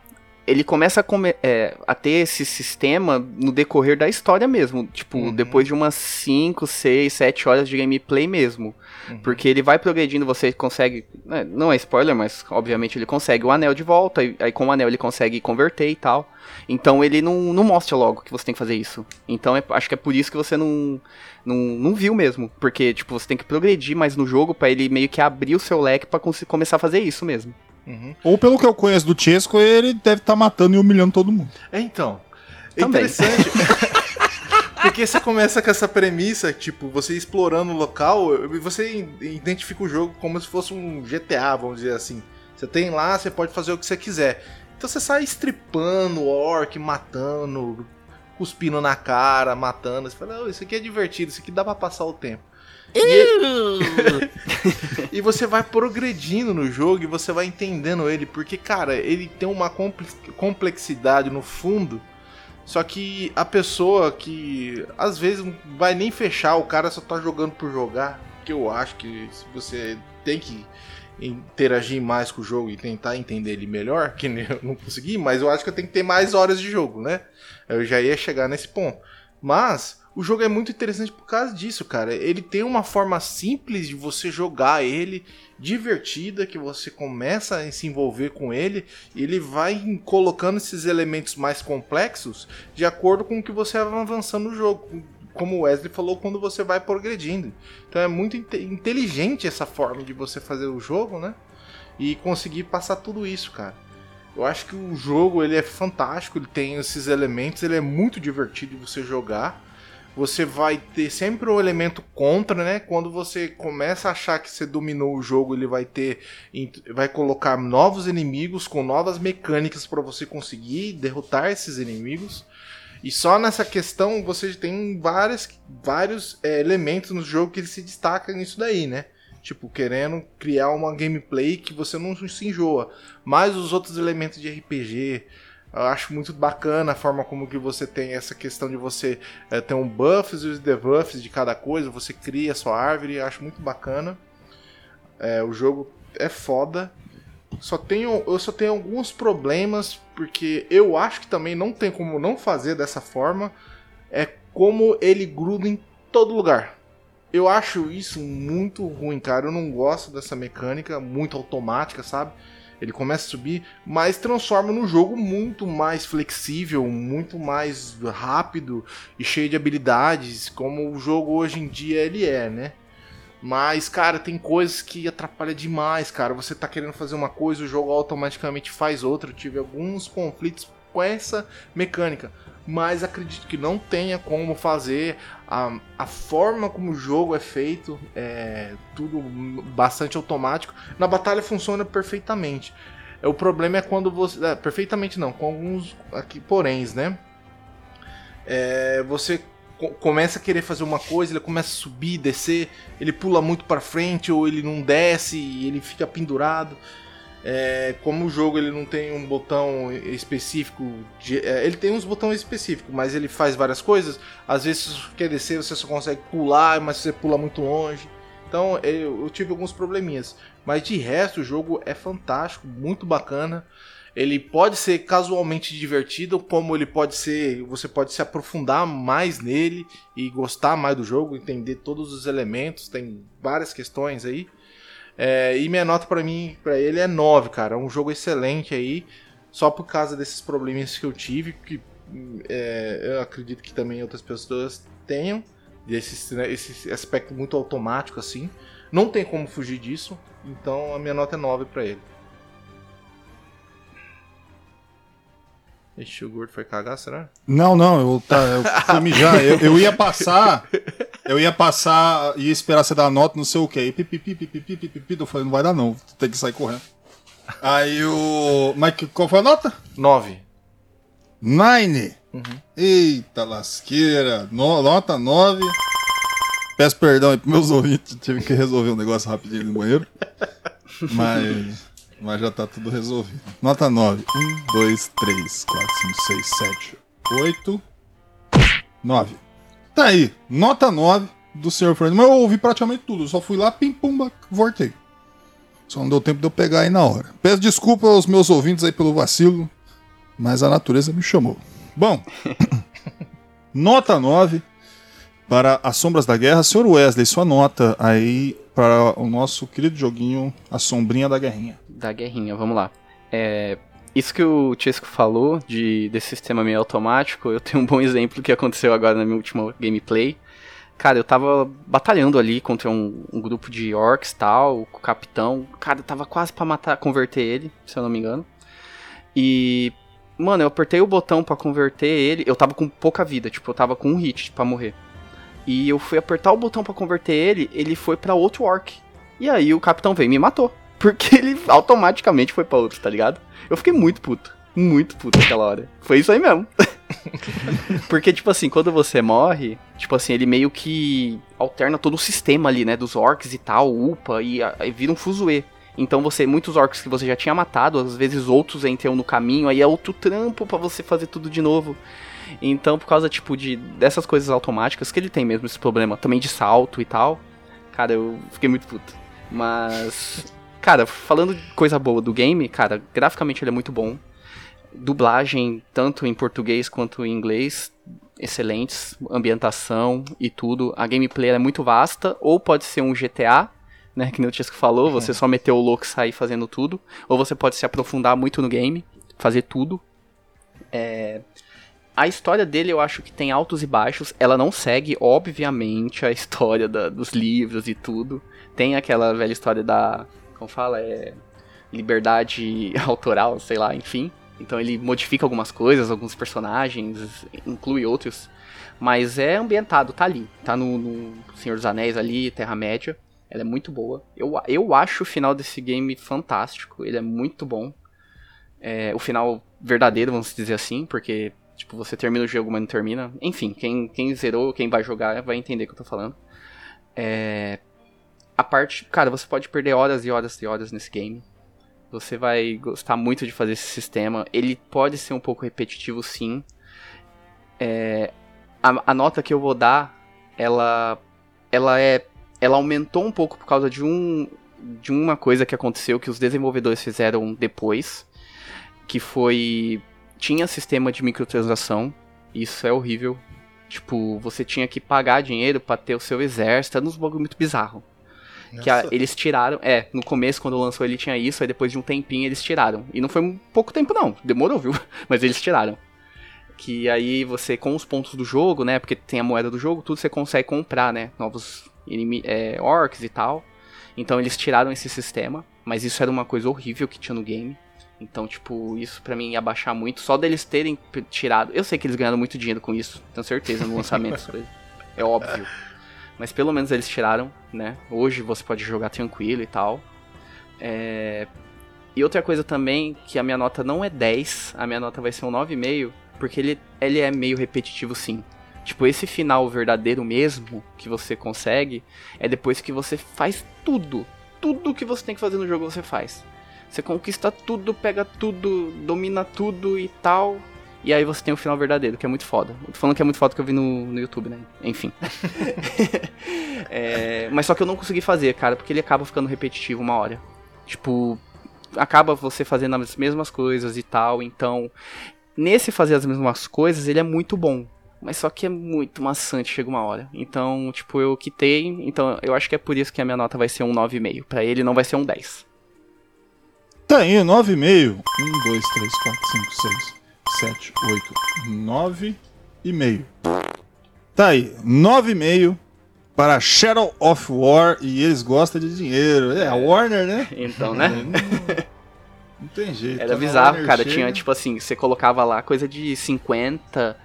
Ele começa a, come- é, a ter esse sistema no decorrer da história mesmo. Tipo, Uhum. depois de umas 5, 6, 7 horas de gameplay mesmo. Uhum. Porque ele vai progredindo, você consegue. né, Não é spoiler, mas obviamente ele consegue o anel de volta. e Aí com o anel ele consegue converter e tal. Então ele não, não mostra logo que você tem que fazer isso. Então é- acho que é por isso que você não, não, não viu mesmo. Porque, tipo, você tem que progredir mais no jogo pra ele meio que abrir o seu leque pra começar a fazer isso mesmo. Uhum. Ou pelo que eu conheço do Chesco, ele deve estar matando e humilhando todo mundo. É, então. É Também. interessante. Porque você começa com essa premissa, tipo, você explorando o local, e você identifica o jogo como se fosse um GTA, vamos dizer assim. Você tem lá, você pode fazer o que você quiser. Então você sai estripando orc, matando, cuspindo na cara, matando. Você fala, "Oh, isso aqui é divertido, isso aqui dá pra passar o tempo. E, você vai progredindo no jogo e você vai entendendo ele, porque, cara, ele tem uma comple- complexidade no fundo. Só que a pessoa que às vezes vai nem fechar, o cara só tá jogando por jogar. Que eu acho que se você tem que interagir mais com o jogo e tentar entender ele melhor, que eu não consegui, mas eu acho que eu tenho que ter mais horas de jogo, né? Eu já ia chegar nesse ponto. Mas o jogo é muito interessante por causa disso, cara. Ele tem uma forma simples de você jogar ele, divertida, que você começa a se envolver com ele, e ele vai colocando esses elementos mais complexos de acordo com o que você vai avançando no jogo. Como o Wesley falou, quando você vai progredindo. Então é muito inte- inteligente essa forma de você fazer o jogo, né? E conseguir passar tudo isso, cara. Eu acho que o jogo ele é fantástico, ele tem esses elementos, ele é muito divertido de você jogar. Você vai ter sempre um elemento contra, né? Quando você começa a achar que você dominou o jogo, ele vai ter vai colocar novos inimigos com novas mecânicas para você conseguir derrotar esses inimigos. E só nessa questão você tem várias, vários é, elementos no jogo que se destaca nisso daí, né? Tipo, querendo criar uma gameplay que você não se enjoa. Mas os outros elementos de RPG, eu acho muito bacana a forma como que você tem essa questão de você é, ter um buffs e os debuffs de cada coisa, você cria a sua árvore, acho muito bacana. É, o jogo é foda. Só tenho, eu só tenho alguns problemas, porque eu acho que também não tem como não fazer dessa forma. É como ele gruda em todo lugar. Eu acho isso muito ruim, cara. Eu não gosto dessa mecânica muito automática, sabe? Ele começa a subir, mas transforma no jogo muito mais flexível, muito mais rápido e cheio de habilidades, como o jogo hoje em dia ele é, né? Mas, cara, tem coisas que atrapalham demais, cara. Você tá querendo fazer uma coisa, o jogo automaticamente faz outra. Eu tive alguns conflitos com essa mecânica. Mas acredito que não tenha como fazer a, a forma como o jogo é feito, é tudo bastante automático. Na batalha funciona perfeitamente. É, O problema é quando você. é, perfeitamente não, com alguns aqui poréns, né? É, você co- começa a querer fazer uma coisa, ele começa a subir, descer, ele pula muito para frente ou ele não desce e ele fica pendurado. É, como o jogo ele não tem um botão específico, de- é, ele tem uns botões específicos, mas ele faz várias coisas. Às vezes, se você quer descer, você só consegue pular, mas você pula muito longe. Então eu, eu tive alguns probleminhas. Mas de resto, o jogo é fantástico, muito bacana. Ele pode ser casualmente divertido, como ele pode ser. Você pode se aprofundar mais nele e gostar mais do jogo, entender todos os elementos. Tem várias questões aí. É, e minha nota pra mim, pra ele é 9, cara. É um jogo excelente aí. Só por causa desses probleminhas que eu tive, que é, eu acredito que também outras pessoas tenham. Desse, né, esse aspecto muito automático assim. Não tem como fugir disso. Então a minha nota é 9 pra ele. Ixi, o gordo foi cagar, será? Não, não, eu, tá, eu fui mijar. Eu, eu ia passar. Eu ia passar, ia esperar você dar a nota, não sei o que. Aí pipipi, pipipi, pipipi. Eu falei, não vai dar não, tem que sair correndo. Aí o. Mas qual foi a nota? 9. Nine. Eita lasqueira. No- nota 9. Peço perdão aí pros meus ouvintes, tive que resolver um negócio rapidinho no banheiro. Mas. Mas já tá tudo resolvido. Nota 9. 1, 2, 3, 4, 5, 6, 7, 8, 9. Tá aí. Nota 9 do Sr. Fernando. Mas eu ouvi praticamente tudo. Eu só fui lá, pim, pum, voltei. Só não deu tempo de eu pegar aí na hora. Peço desculpa aos meus ouvintes aí pelo vacilo, mas a natureza me chamou. Bom, nota 9 para As Sombras da Guerra. Senhor Wesley, sua nota aí para o nosso querido joguinho A Sombrinha da Guerrinha. Da guerrinha, vamos lá. É, isso que o Chesco falou de, desse sistema meio automático, eu tenho um bom exemplo que aconteceu agora na minha última gameplay. Cara, eu tava batalhando ali contra um, um grupo de orcs tal, o capitão. Cara, eu tava quase pra matar, converter ele, se eu não me engano. E, mano, eu apertei o botão pra converter ele. Eu tava com pouca vida, tipo, eu tava com um hit pra morrer. E eu fui apertar o botão pra converter ele, ele foi pra outro orc. E aí o capitão veio e me matou. Porque ele automaticamente foi pra outro, tá ligado? Eu fiquei muito puto. Muito puto naquela hora. Foi isso aí mesmo. Porque, tipo assim, quando você morre, tipo assim, ele meio que alterna todo o sistema ali, né? Dos orcs e tal, upa, e aí vira um fuzuê. Então você, muitos orcs que você já tinha matado, às vezes outros entram no caminho, aí é outro trampo pra você fazer tudo de novo. Então, por causa, tipo, de dessas coisas automáticas, que ele tem mesmo esse problema também de salto e tal, cara, eu fiquei muito puto. Mas, cara, falando de coisa boa do game, cara, graficamente ele é muito bom. Dublagem, tanto em português quanto em inglês, excelentes. Ambientação e tudo. A gameplay é muito vasta, ou pode ser um GTA, né, que nem o Chesco falou, você só meter o louco e sair fazendo tudo. Ou você pode se aprofundar muito no game, fazer tudo. É, a história dele eu acho que tem altos e baixos. Ela não segue, obviamente, a história da- dos livros e tudo. Tem aquela velha história da. Como fala? É. Liberdade autoral, sei lá, enfim. Então ele modifica algumas coisas, alguns personagens, inclui outros. Mas é ambientado, tá ali. Tá no, no Senhor dos Anéis ali, Terra-média. Ela é muito boa. Eu, eu acho o final desse game fantástico. Ele é muito bom. É, o final verdadeiro, vamos dizer assim, porque tipo, você termina o jogo, mas não termina. Enfim, quem, quem zerou, quem vai jogar, vai entender o que eu tô falando. É, a parte. Cara, você pode perder horas e horas e horas nesse game. Você vai gostar muito de fazer esse sistema. Ele pode ser um pouco repetitivo, sim. É, a, a nota que eu vou dar, ela, ela é, ela aumentou um pouco por causa de um, de uma coisa que aconteceu que os desenvolvedores fizeram depois, que foi tinha sistema de microtransação. Isso é horrível. Tipo, você tinha que pagar dinheiro pra ter o seu exército, era uns bagulho muito bizarro. Que a- eles tiraram, é, no começo quando lançou ele tinha isso, aí depois de um tempinho eles tiraram. E não foi um pouco tempo não, demorou, viu? Mas eles tiraram. Que aí você, com os pontos do jogo, né, porque tem a moeda do jogo, tudo você consegue comprar, né, novos é, orcs e tal. Então eles tiraram esse sistema, mas isso era uma coisa horrível que tinha no game. Então, tipo, isso pra mim ia baixar muito. Só deles terem tirado. Eu sei que eles ganharam muito dinheiro com isso, tenho certeza, no lançamento. é óbvio. Mas pelo menos eles tiraram, né? Hoje você pode jogar tranquilo e tal. É, E outra coisa também, que a minha nota não é 10, a minha nota vai ser um 9,5, porque ele, ele é meio repetitivo sim. Tipo, esse final verdadeiro mesmo que você consegue é depois que você faz tudo. Tudo que você tem que fazer no jogo você faz. Você conquista tudo, pega tudo, domina tudo e tal. E aí você tem o final verdadeiro, que é muito foda. Eu tô falando que é muito foda que eu vi no, no YouTube, né? Enfim. É, mas só que eu não consegui fazer, cara, porque ele acaba ficando repetitivo uma hora. Tipo, acaba você fazendo as mesmas coisas e tal. Então, nesse fazer as mesmas coisas, ele é muito bom. Mas só que é muito maçante, chega uma hora. Então, tipo, eu quitei. Então, eu acho que é por isso que a minha nota vai ser um 9,5. Pra ele não vai ser um 10. Tá aí, 9,5. 1, 2, 3, 4, 5, 6, 7, 8, 9 e meio. Tá aí, 9,5 para Shadow of War e eles gostam de dinheiro. É, a Warner, né? Então, né? Não, não tem jeito. Era A bizarro, cara. chega- Tinha, tipo assim, você colocava lá coisa de 50,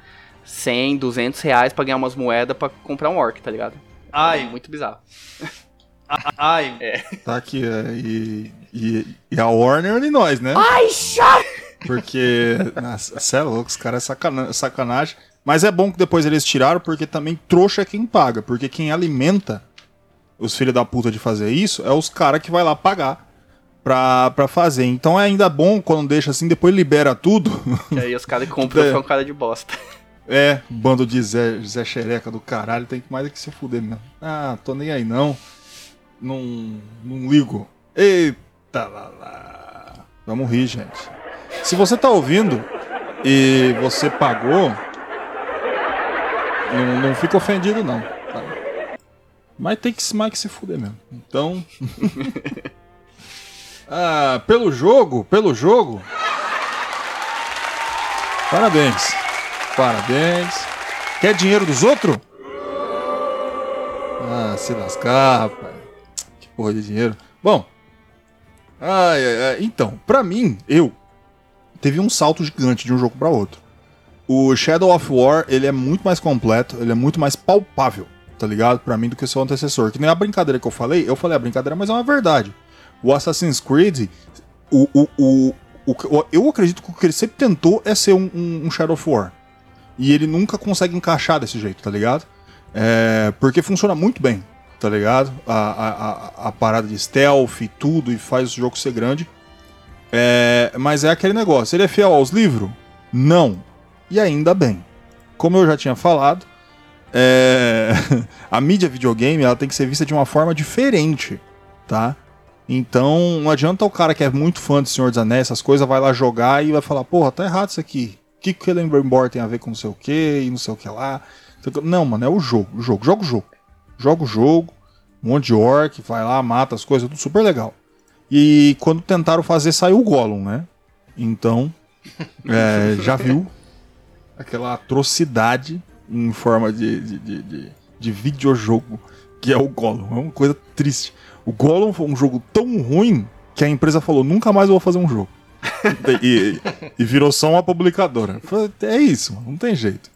100, 200 reais pra ganhar umas moedas pra comprar um orc, tá ligado? Ai, muito bizarro. Ai, É. Tá aqui, é, e, e, e a Warner e nós, né? Ai, chato! Porque, nossa, cê é louco, os caras é sacana- sacanagem. Mas é bom que depois eles tiraram, porque também trouxa é quem paga. Porque quem alimenta os filhos da puta de fazer isso é os caras que vai lá pagar pra, pra fazer. Então é ainda bom quando deixa assim, depois libera tudo. E aí os caras que compram É. são cara de bosta. É, bando de Zé, Zé Xereca do caralho, tem que mais é que se fuder mesmo. Ah, tô nem aí não. Não, não ligo. Eita lá lá. Vamos rir, gente. Se você tá ouvindo e você pagou, não, não fica ofendido não. tá? Mas tem que, se- mais que se fuder mesmo. Então. ah, pelo jogo, pelo jogo. Parabéns. Parabéns. Quer dinheiro dos outros? Ah, se lascar, rapaz. Que porra de dinheiro. Bom. Ai, ai, ai. Então, pra mim, eu teve um salto gigante de um jogo pra outro. O Shadow of War, ele é muito mais completo, ele é muito mais palpável, tá ligado? Pra mim do que o seu antecessor. Que nem a brincadeira que eu falei, eu falei a brincadeira, mas é uma verdade. O Assassin's Creed, o, o, o, o- eu acredito que o que ele sempre tentou é ser um, um- um Shadow of War. E ele nunca consegue encaixar desse jeito, tá ligado? É, porque funciona muito bem, tá ligado? A, a, a, a parada de stealth e tudo, e faz o jogo ser grande. É, mas é aquele negócio, ele é fiel aos livros? Não. E ainda bem. Como eu já tinha falado, é, a mídia videogame ela tem que ser vista de uma forma diferente, tá? Então não adianta o cara que é muito fã de Senhor dos Anéis, essas coisas, vai lá jogar e vai falar, porra, tá errado isso aqui. O que que Celebrimbor tem a ver com não sei o que e não sei o que lá. Não, mano, é o jogo, o jogo, joga o jogo. Joga o jogo, um monte de orc, vai lá, mata as coisas, tudo super legal. E quando tentaram fazer, saiu o Gollum, né? Então, é, já viu aquela atrocidade em forma de, de, de, de, de videojogo que é o Gollum. É uma coisa triste. O Gollum foi um jogo tão ruim que a empresa falou: nunca mais vou fazer um jogo. e, e virou só uma publicadora. É isso, mano, não tem jeito.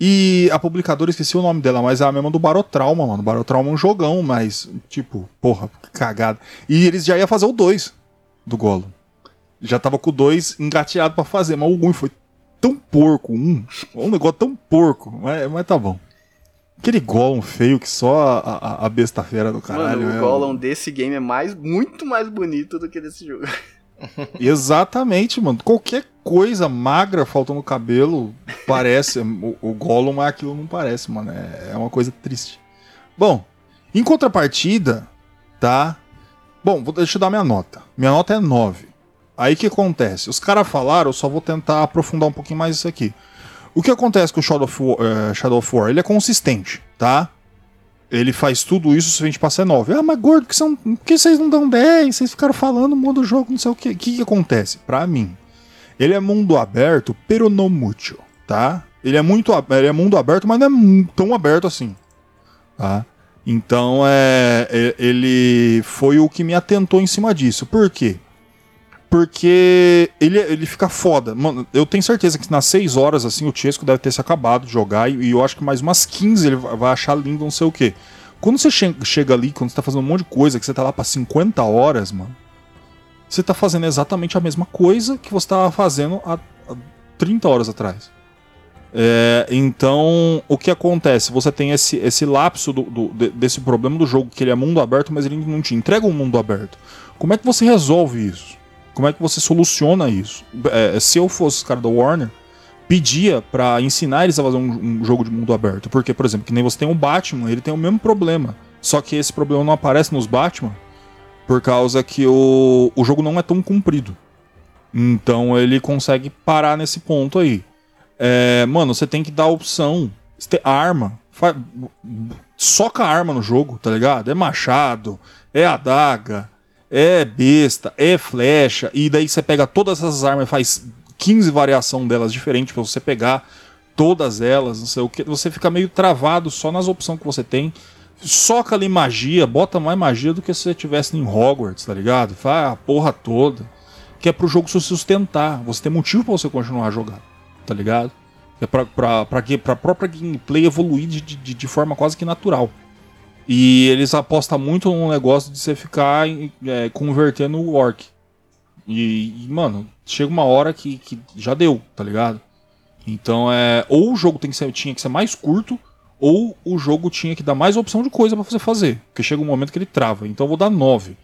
E a publicadora, esqueci o nome dela, mas é a mesma do Barotrauma, mano. Barotrauma é um jogão, mas, tipo, porra, que cagada. E eles já iam fazer o 2 do Gollum. Já tava com o 2 engateado pra fazer, mas o 1 foi tão porco, um, um negócio tão porco, mas, mas tá bom. Aquele Gollum feio que só a, a, a besta fera do caralho. Mano, é o Gollum desse game é mais, muito mais bonito do que desse jogo. Exatamente, mano. Qualquer coisa magra faltando cabelo parece. o, o Gollum, mas aquilo não parece, mano. É, é uma coisa triste. Bom, em contrapartida, tá? Bom, vou, deixa eu dar minha nota. Minha nota é 9. Aí o que acontece? Os caras falaram, eu só vou tentar aprofundar um pouquinho mais isso aqui. O que acontece com o Shadow of War? eh, Shadow of War? Ele é consistente, tá? Ele faz tudo isso se a gente passar 9. Ah, mas gordo, que são, por que vocês não dão 10? Vocês ficaram falando mundo do jogo, não sei o que. O que, que acontece? Pra mim, ele é mundo aberto, pero no mucho, tá? Ele é muito ele é mundo aberto, mas não é tão aberto assim, tá? Então, é, ele foi o que me atentou em cima disso. Por quê? Porque ele, ele fica foda. Mano, eu tenho certeza que nas 6 horas, assim, o Chesco deve ter se acabado de jogar. E, e eu acho que mais umas 15 ele vai vai achar lindo, não sei o quê. Quando você che- chega ali, quando você tá fazendo um monte de coisa, que você tá lá pra 50 horas, mano, você tá fazendo exatamente a mesma coisa que você tava fazendo há, há 30 horas atrás. É, então, o que acontece? Você tem esse, esse lapso do, do- de- desse problema do jogo, que ele é mundo aberto, mas ele não te entrega um mundo aberto. Como é que você resolve isso? Como é que você soluciona isso? É, se eu fosse os cara da Warner, pedia pra ensinar eles a fazer um, um jogo de mundo aberto. Porque, por exemplo, que nem você tem o Batman, ele tem o mesmo problema. Só que esse problema não aparece nos Batman por causa que o, o jogo não é tão comprido. Então ele consegue parar nesse ponto aí. É, mano, você tem que dar opção. Tem arma. Fa- soca a arma no jogo, tá ligado? É machado, é adaga, é besta, é flecha. E daí você pega todas essas armas e faz 15 variação delas diferentes pra você pegar todas elas, não sei o que. Você fica meio travado só nas opções que você tem. Soca ali magia, bota mais magia do que se você tivesse em Hogwarts, tá ligado? Faz a porra toda. Que é pro jogo se sustentar. Você tem motivo pra você continuar jogar, tá ligado? É pra, pra, pra, pra própria gameplay evoluir de, de, de forma quase que natural. E eles apostam muito no negócio de você ficar é, convertendo o orc. E, e, mano, chega uma hora que, que já deu, tá ligado? Então é. Ou o jogo tem que ser, tinha que ser mais curto, ou o jogo tinha que dar mais opção de coisa pra você fazer. Porque chega um momento que ele trava. Então eu vou dar 9.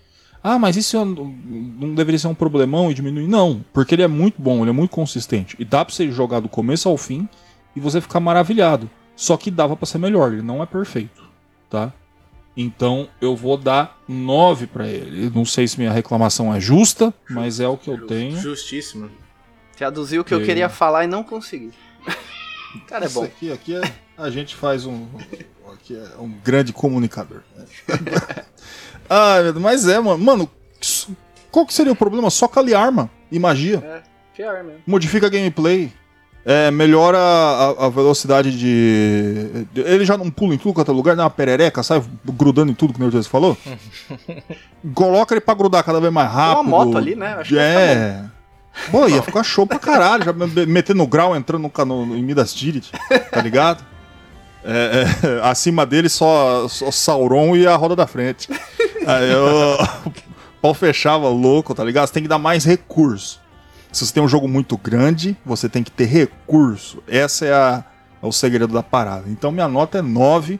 Ah, mas isso é- não deveria ser um problemão e diminuir? Não, porque ele é muito bom, ele é muito consistente. E dá pra você jogar do começo ao fim e você ficar maravilhado. Só que dava pra ser melhor, ele não é perfeito, tá? Então eu vou dar 9 pra ele. Não sei se minha reclamação é justa, mas é o que eu tenho. Justíssimo. Traduziu o que eu queria falar e não consegui. Cara, é bom. aqui, aqui é, a gente faz um. Aqui é um grande comunicador. né? Deus, mas é, mano. Mano, qual que seria o problema? Só cali arma e magia. Pior mesmo. Modifica a gameplay. É, melhora a, a velocidade de, de- Ele já não pula em tudo quanto é lugar, dá uma perereca, sai grudando em tudo que o Nerdz falou. Coloca ele pra grudar cada vez mais rápido. uma moto ali, né? Acho é. Pô, ia ficar show pra caralho, já me- metendo no grau, entrando no, ca- no, em Midas Tirith, tá ligado? É, é, acima dele só, só Sauron e a roda da frente. Aí eu, o pau fechava louco, tá ligado? Você tem que dar mais recurso. Se você tem um jogo muito grande, você tem que ter recurso. Essa é, a, é o segredo da parada. Então minha nota é 9.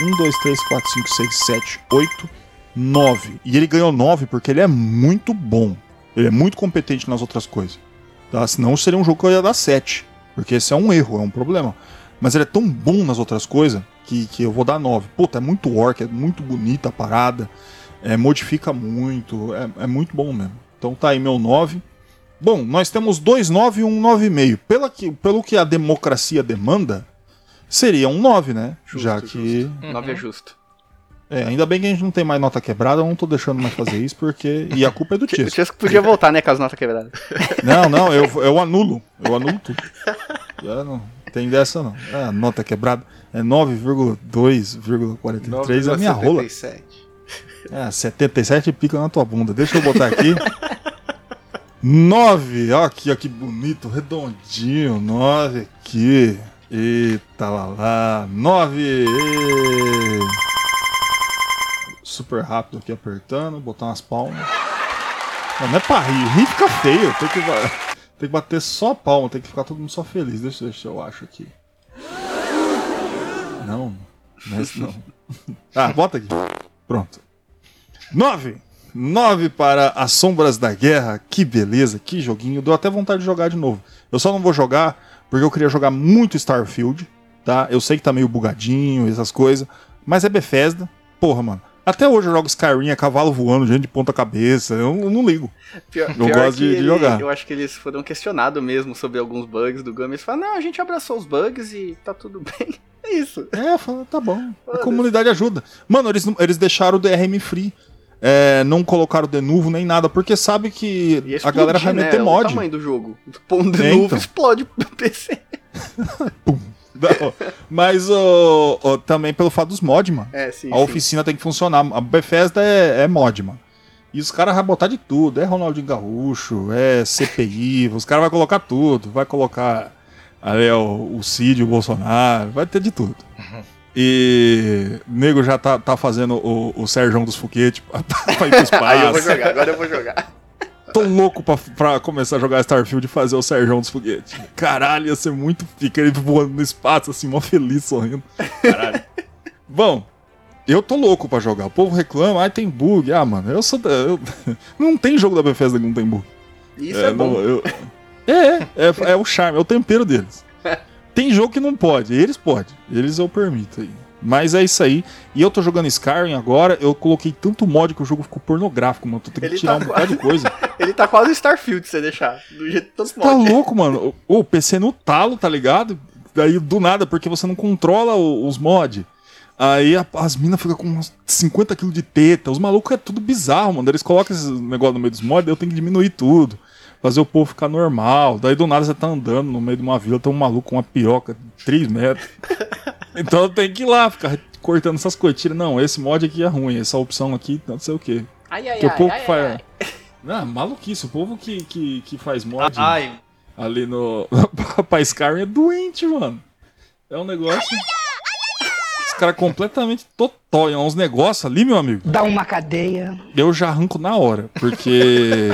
1, 2, 3, 4, 5, 6, 7, 8, 9. E ele ganhou 9 porque ele é muito bom. Ele é muito competente nas outras coisas. Tá? Senão seria um jogo que eu ia dar 7. Porque esse é um erro, é um problema. Mas ele é tão bom nas outras coisas que, que eu vou dar 9. Puta, é muito orc, é muito bonita a parada. É, modifica muito. É, é muito bom mesmo. Então tá aí meu 9. Bom, nós temos dois 9 e um 9,5. Pela que, pelo que a democracia demanda, seria um 9, né? Já que. 9 é justo. É, ainda bem que a gente não tem mais nota quebrada, eu não tô deixando mais fazer isso, porque. E a culpa é do O Tisco. Podia voltar, né, com as notas quebradas. Não, não, eu, eu anulo. Eu anulo tudo. Já não tem dessa não. É, a nota quebrada é 9,2,43 é a minha rola. 9,77. É, 77 pica na tua bunda. Deixa eu botar aqui. 9, ó aqui, ó que bonito, redondinho, 9 aqui. Eita lá lá, 9. Super rápido aqui apertando, botar umas palmas. Não, não é pra rir, rir fica feio, tem que, tem que bater só palma, tem que ficar todo mundo só feliz. Deixa, deixa eu acho aqui. Não, não é isso não. Ah, bota aqui. Pronto. 9. 9 para As Sombras da Guerra. Que beleza, que joguinho. Deu até vontade de jogar de novo. Eu só não vou jogar porque eu queria jogar muito Starfield, tá? Eu sei que tá meio bugadinho, essas coisas, mas é Bethesda. Porra, mano. Até hoje eu jogo Skyrim, é cavalo voando, gente de ponta cabeça. Eu, não ligo. Pior, Eu pior gosto de- de ele- jogar. Eu acho que eles foram questionados mesmo sobre alguns bugs do Gummy. Eles falaram, não, a gente abraçou os bugs e tá tudo bem. É isso. É, fala, tá bom. A comunidade ajuda. Mano, eles, eles deixaram o DRM free. É, não colocaram de novo nem nada, porque sabe que Ia a galera vai explodir, meter né? mod. O tamanho do jogo. De É, novo, então. explode o PC. Não, mas ô, também pelo fato dos mods, mano. É, sim. A sim. oficina tem que funcionar. A Bethesda é, é mod, mano. E os caras vão botar de tudo. É Ronaldinho Gaúcho, é CPI, os caras vão colocar tudo. Vai colocar ali, ó, o Cid, o Bolsonaro, vai ter de tudo. E o nego já tá, tá fazendo o, o Sérgio dos Foguetes pra, pra ir Aí eu vou jogar, agora eu vou jogar. Tô louco pra, pra começar a jogar Starfield e fazer o Sérgio dos Foguetes. Caralho, ia ser muito pica ele voando no espaço, assim, mó feliz, sorrindo. Caralho. Bom, eu tô louco pra jogar. O povo reclama, ah, tem bug. Ah, mano, eu sou. da- eu- Não tem jogo da Bethesda que não tem bug. Isso é, bom. não, eu- é, é, é, é o charme, é o tempero deles. Tem jogo que não pode, eles podem. Eles eu permito aí. Mas é isso aí. E eu tô jogando Skyrim agora, eu coloquei tanto mod que o jogo ficou pornográfico, mano. Tô tendo que tirar tá um bocado de coisa. Ele tá quase Starfield, se você deixar. Do jeito que todos Tá louco, mano. O o PC no talo, tá ligado? Daí do nada, porque você não controla o- os mods. Aí a- as minas ficam com uns 50 kg de teta. Os malucos é tudo bizarro, mano. Eles colocam esse negócio no meio dos mods, eu tenho que diminuir tudo. Fazer o povo ficar normal. Daí do nada você tá andando no meio de uma vila, tem um maluco com uma piroca de 3 metros. então eu tenho que ir lá, ficar cortando essas. Tira, não, esse mod aqui é ruim, essa opção aqui, não sei o quê. Ai, ai, Porque o ai, povo ai, que faz. ai. Não, maluquice, o povo que, que, que faz mod Ai, ali no. pra Skyrim é doente, mano. É um negócio. Os caras completamente totó. É uns negócios ali, meu amigo. Dá uma cadeia. Eu já arranco na hora, porque.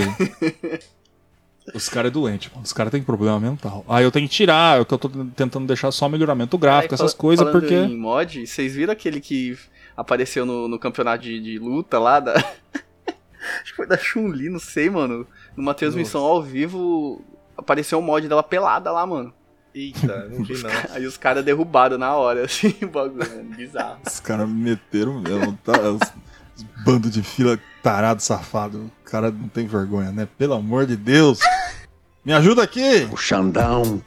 Os caras é doente, mano. Os caras têm problema mental. Aí eu tenho que tirar, é o que eu tô tentando deixar só melhoramento gráfico, Ai, essas coisas, porque. Em mod, vocês viram aquele que apareceu no, no campeonato de, de luta lá da. Acho que foi da Chun-Li, não sei, mano. Numa transmissão ao vivo, apareceu um mod dela pelada lá, mano. Eita, não vi não. Aí os caras derrubaram na hora, assim, o bagulho, mano. Bizarro. Os caras me meteram mesmo, tá? Os, os bando de fila tarado, safado. O cara não tem vergonha, né? Pelo amor de Deus. Me ajuda aqui! O Xandão.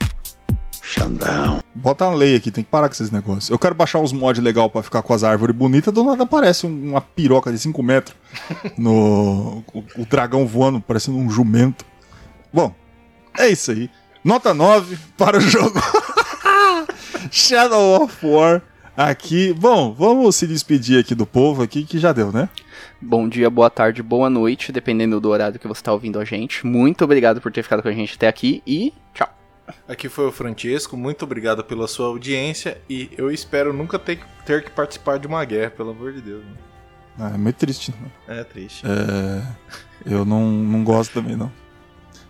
Xandão. Bota uma lei aqui, tem que parar com esses negócios. Eu quero baixar uns mods legal pra ficar com as árvores bonitas, do nada aparece um- uma piroca de 5 metros no. O, o dragão voando, parecendo um jumento. Bom, é isso aí. Nota 9 para o jogo Shadow of War. Aqui, bom, vamos se despedir aqui do povo aqui que já deu, né? Bom dia, boa tarde, boa noite, dependendo do horário que você tá ouvindo a gente. Muito obrigado por ter ficado com a gente até aqui e tchau. Aqui foi o Francesco, muito obrigado pela sua audiência e eu espero nunca ter, que- ter que participar de uma guerra, pelo amor de Deus. né? Ah, é muito triste. Né? É triste. É, eu não, não gosto também, não.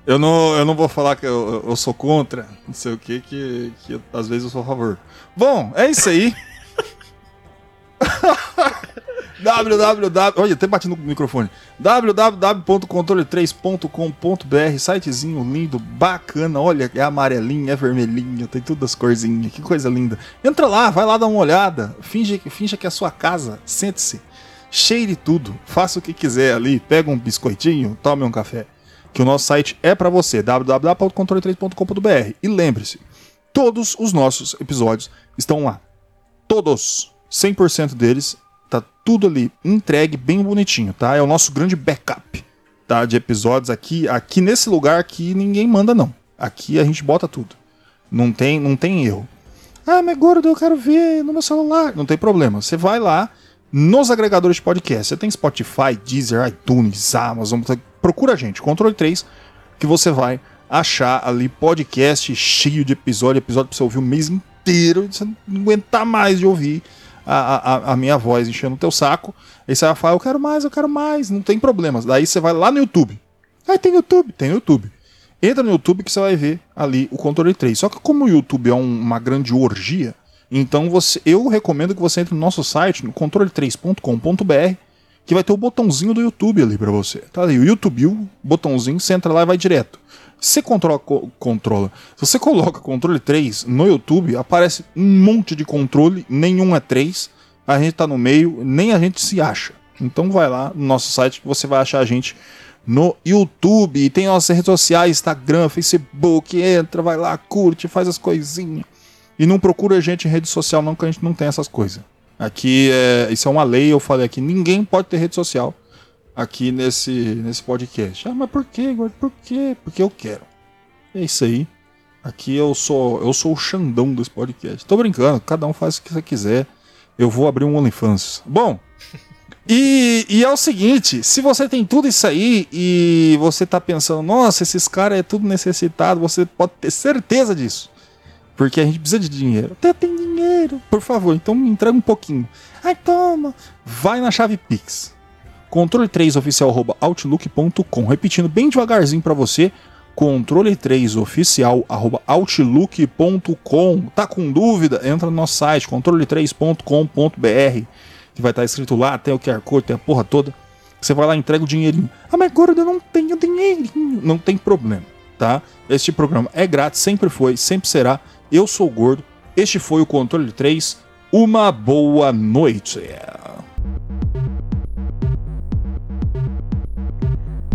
Eu não, eu não vou falar que eu, eu sou contra, não sei o que, que, que às vezes eu sou a favor. Bom, é isso aí. www. Olha, até bati no microfone. www.controle3.com.br Sitezinho lindo, bacana. Olha, é amarelinho, é vermelhinho, tem todas as corzinhas. Que coisa linda. Entra lá, vai lá dar uma olhada. Finge, finge que é a sua casa. Sente-se. Cheire tudo. Faça o que quiser ali. Pega um biscoitinho, tome um café. Que o nosso site é para você. www.controle3.com.br. E lembre-se, todos os nossos episódios estão lá. Todos. 100% deles tá tudo ali entregue bem bonitinho, tá? É o nosso grande backup, tá? De episódios aqui, aqui nesse lugar aqui ninguém manda não. Aqui a gente bota tudo. Não tem, não tem erro. Ah, mas gordo, eu quero ver no meu celular. Não tem problema. Você vai lá nos agregadores de podcast. Você tem Spotify, Deezer, iTunes, Amazon. Procura a gente, Controle 3, que você vai achar ali podcast cheio de episódio, episódio pra você ouvir o mês inteiro, você não aguentar mais de ouvir a, a, a minha voz enchendo o teu saco. Aí você vai falar, eu quero mais, eu quero mais, não tem problemas. Daí você vai lá no YouTube. Aí tem YouTube, tem YouTube. Entra no YouTube que você vai ver ali o controle 3. Só que como o YouTube é um- uma grande orgia, então você, eu recomendo que você entre no nosso site, no controle3.com.br, que vai ter o botãozinho do YouTube ali pra você. Tá ali, o YouTube, o botãozinho, você entra lá e vai direto. Você controla, co- controla. Se você coloca controle 3 no YouTube, aparece um monte de controle, nenhum é 3. A gente tá no meio, nem a gente se acha. Então vai lá no nosso site que você vai achar a gente no YouTube. Tem nossas redes sociais, Instagram, Facebook, entra, vai lá, curte, faz as coisinhas. E não procura a gente em rede social não, que a gente não tem essas coisas. Aqui, é, isso é uma lei, eu falei aqui, ninguém pode ter rede social aqui nesse, nesse podcast. Ah, mas por quê, Gordo? Por quê? Porque eu quero. É isso aí. Aqui eu sou eu sou o Xandão desse podcast. Tô brincando, cada um faz o que você quiser. Eu vou abrir um OnlyFans. Bom, e, e é o seguinte: se você tem tudo isso aí e você tá pensando, nossa, esses caras é tudo necessitado, você pode ter certeza disso. Porque a gente precisa de dinheiro. Até tem dinheiro. Por favor, então me entrega um pouquinho. Ai, toma. Vai na chave Pix. Controle3oficial.outlook.com. Repetindo bem devagarzinho pra você. Controle3oficial.outlook.com. Tá com dúvida? Entra no nosso site, controle3.com.br. Que vai estar escrito lá, tem o QR Code, tem a porra toda. Você vai lá e entrega o dinheirinho. Ah, mas gordo, eu não tenho dinheirinho. Não tem problema, tá? Este programa é grátis, sempre foi, sempre será. Eu sou o Gordo. Este foi o Controle 3. Uma boa noite.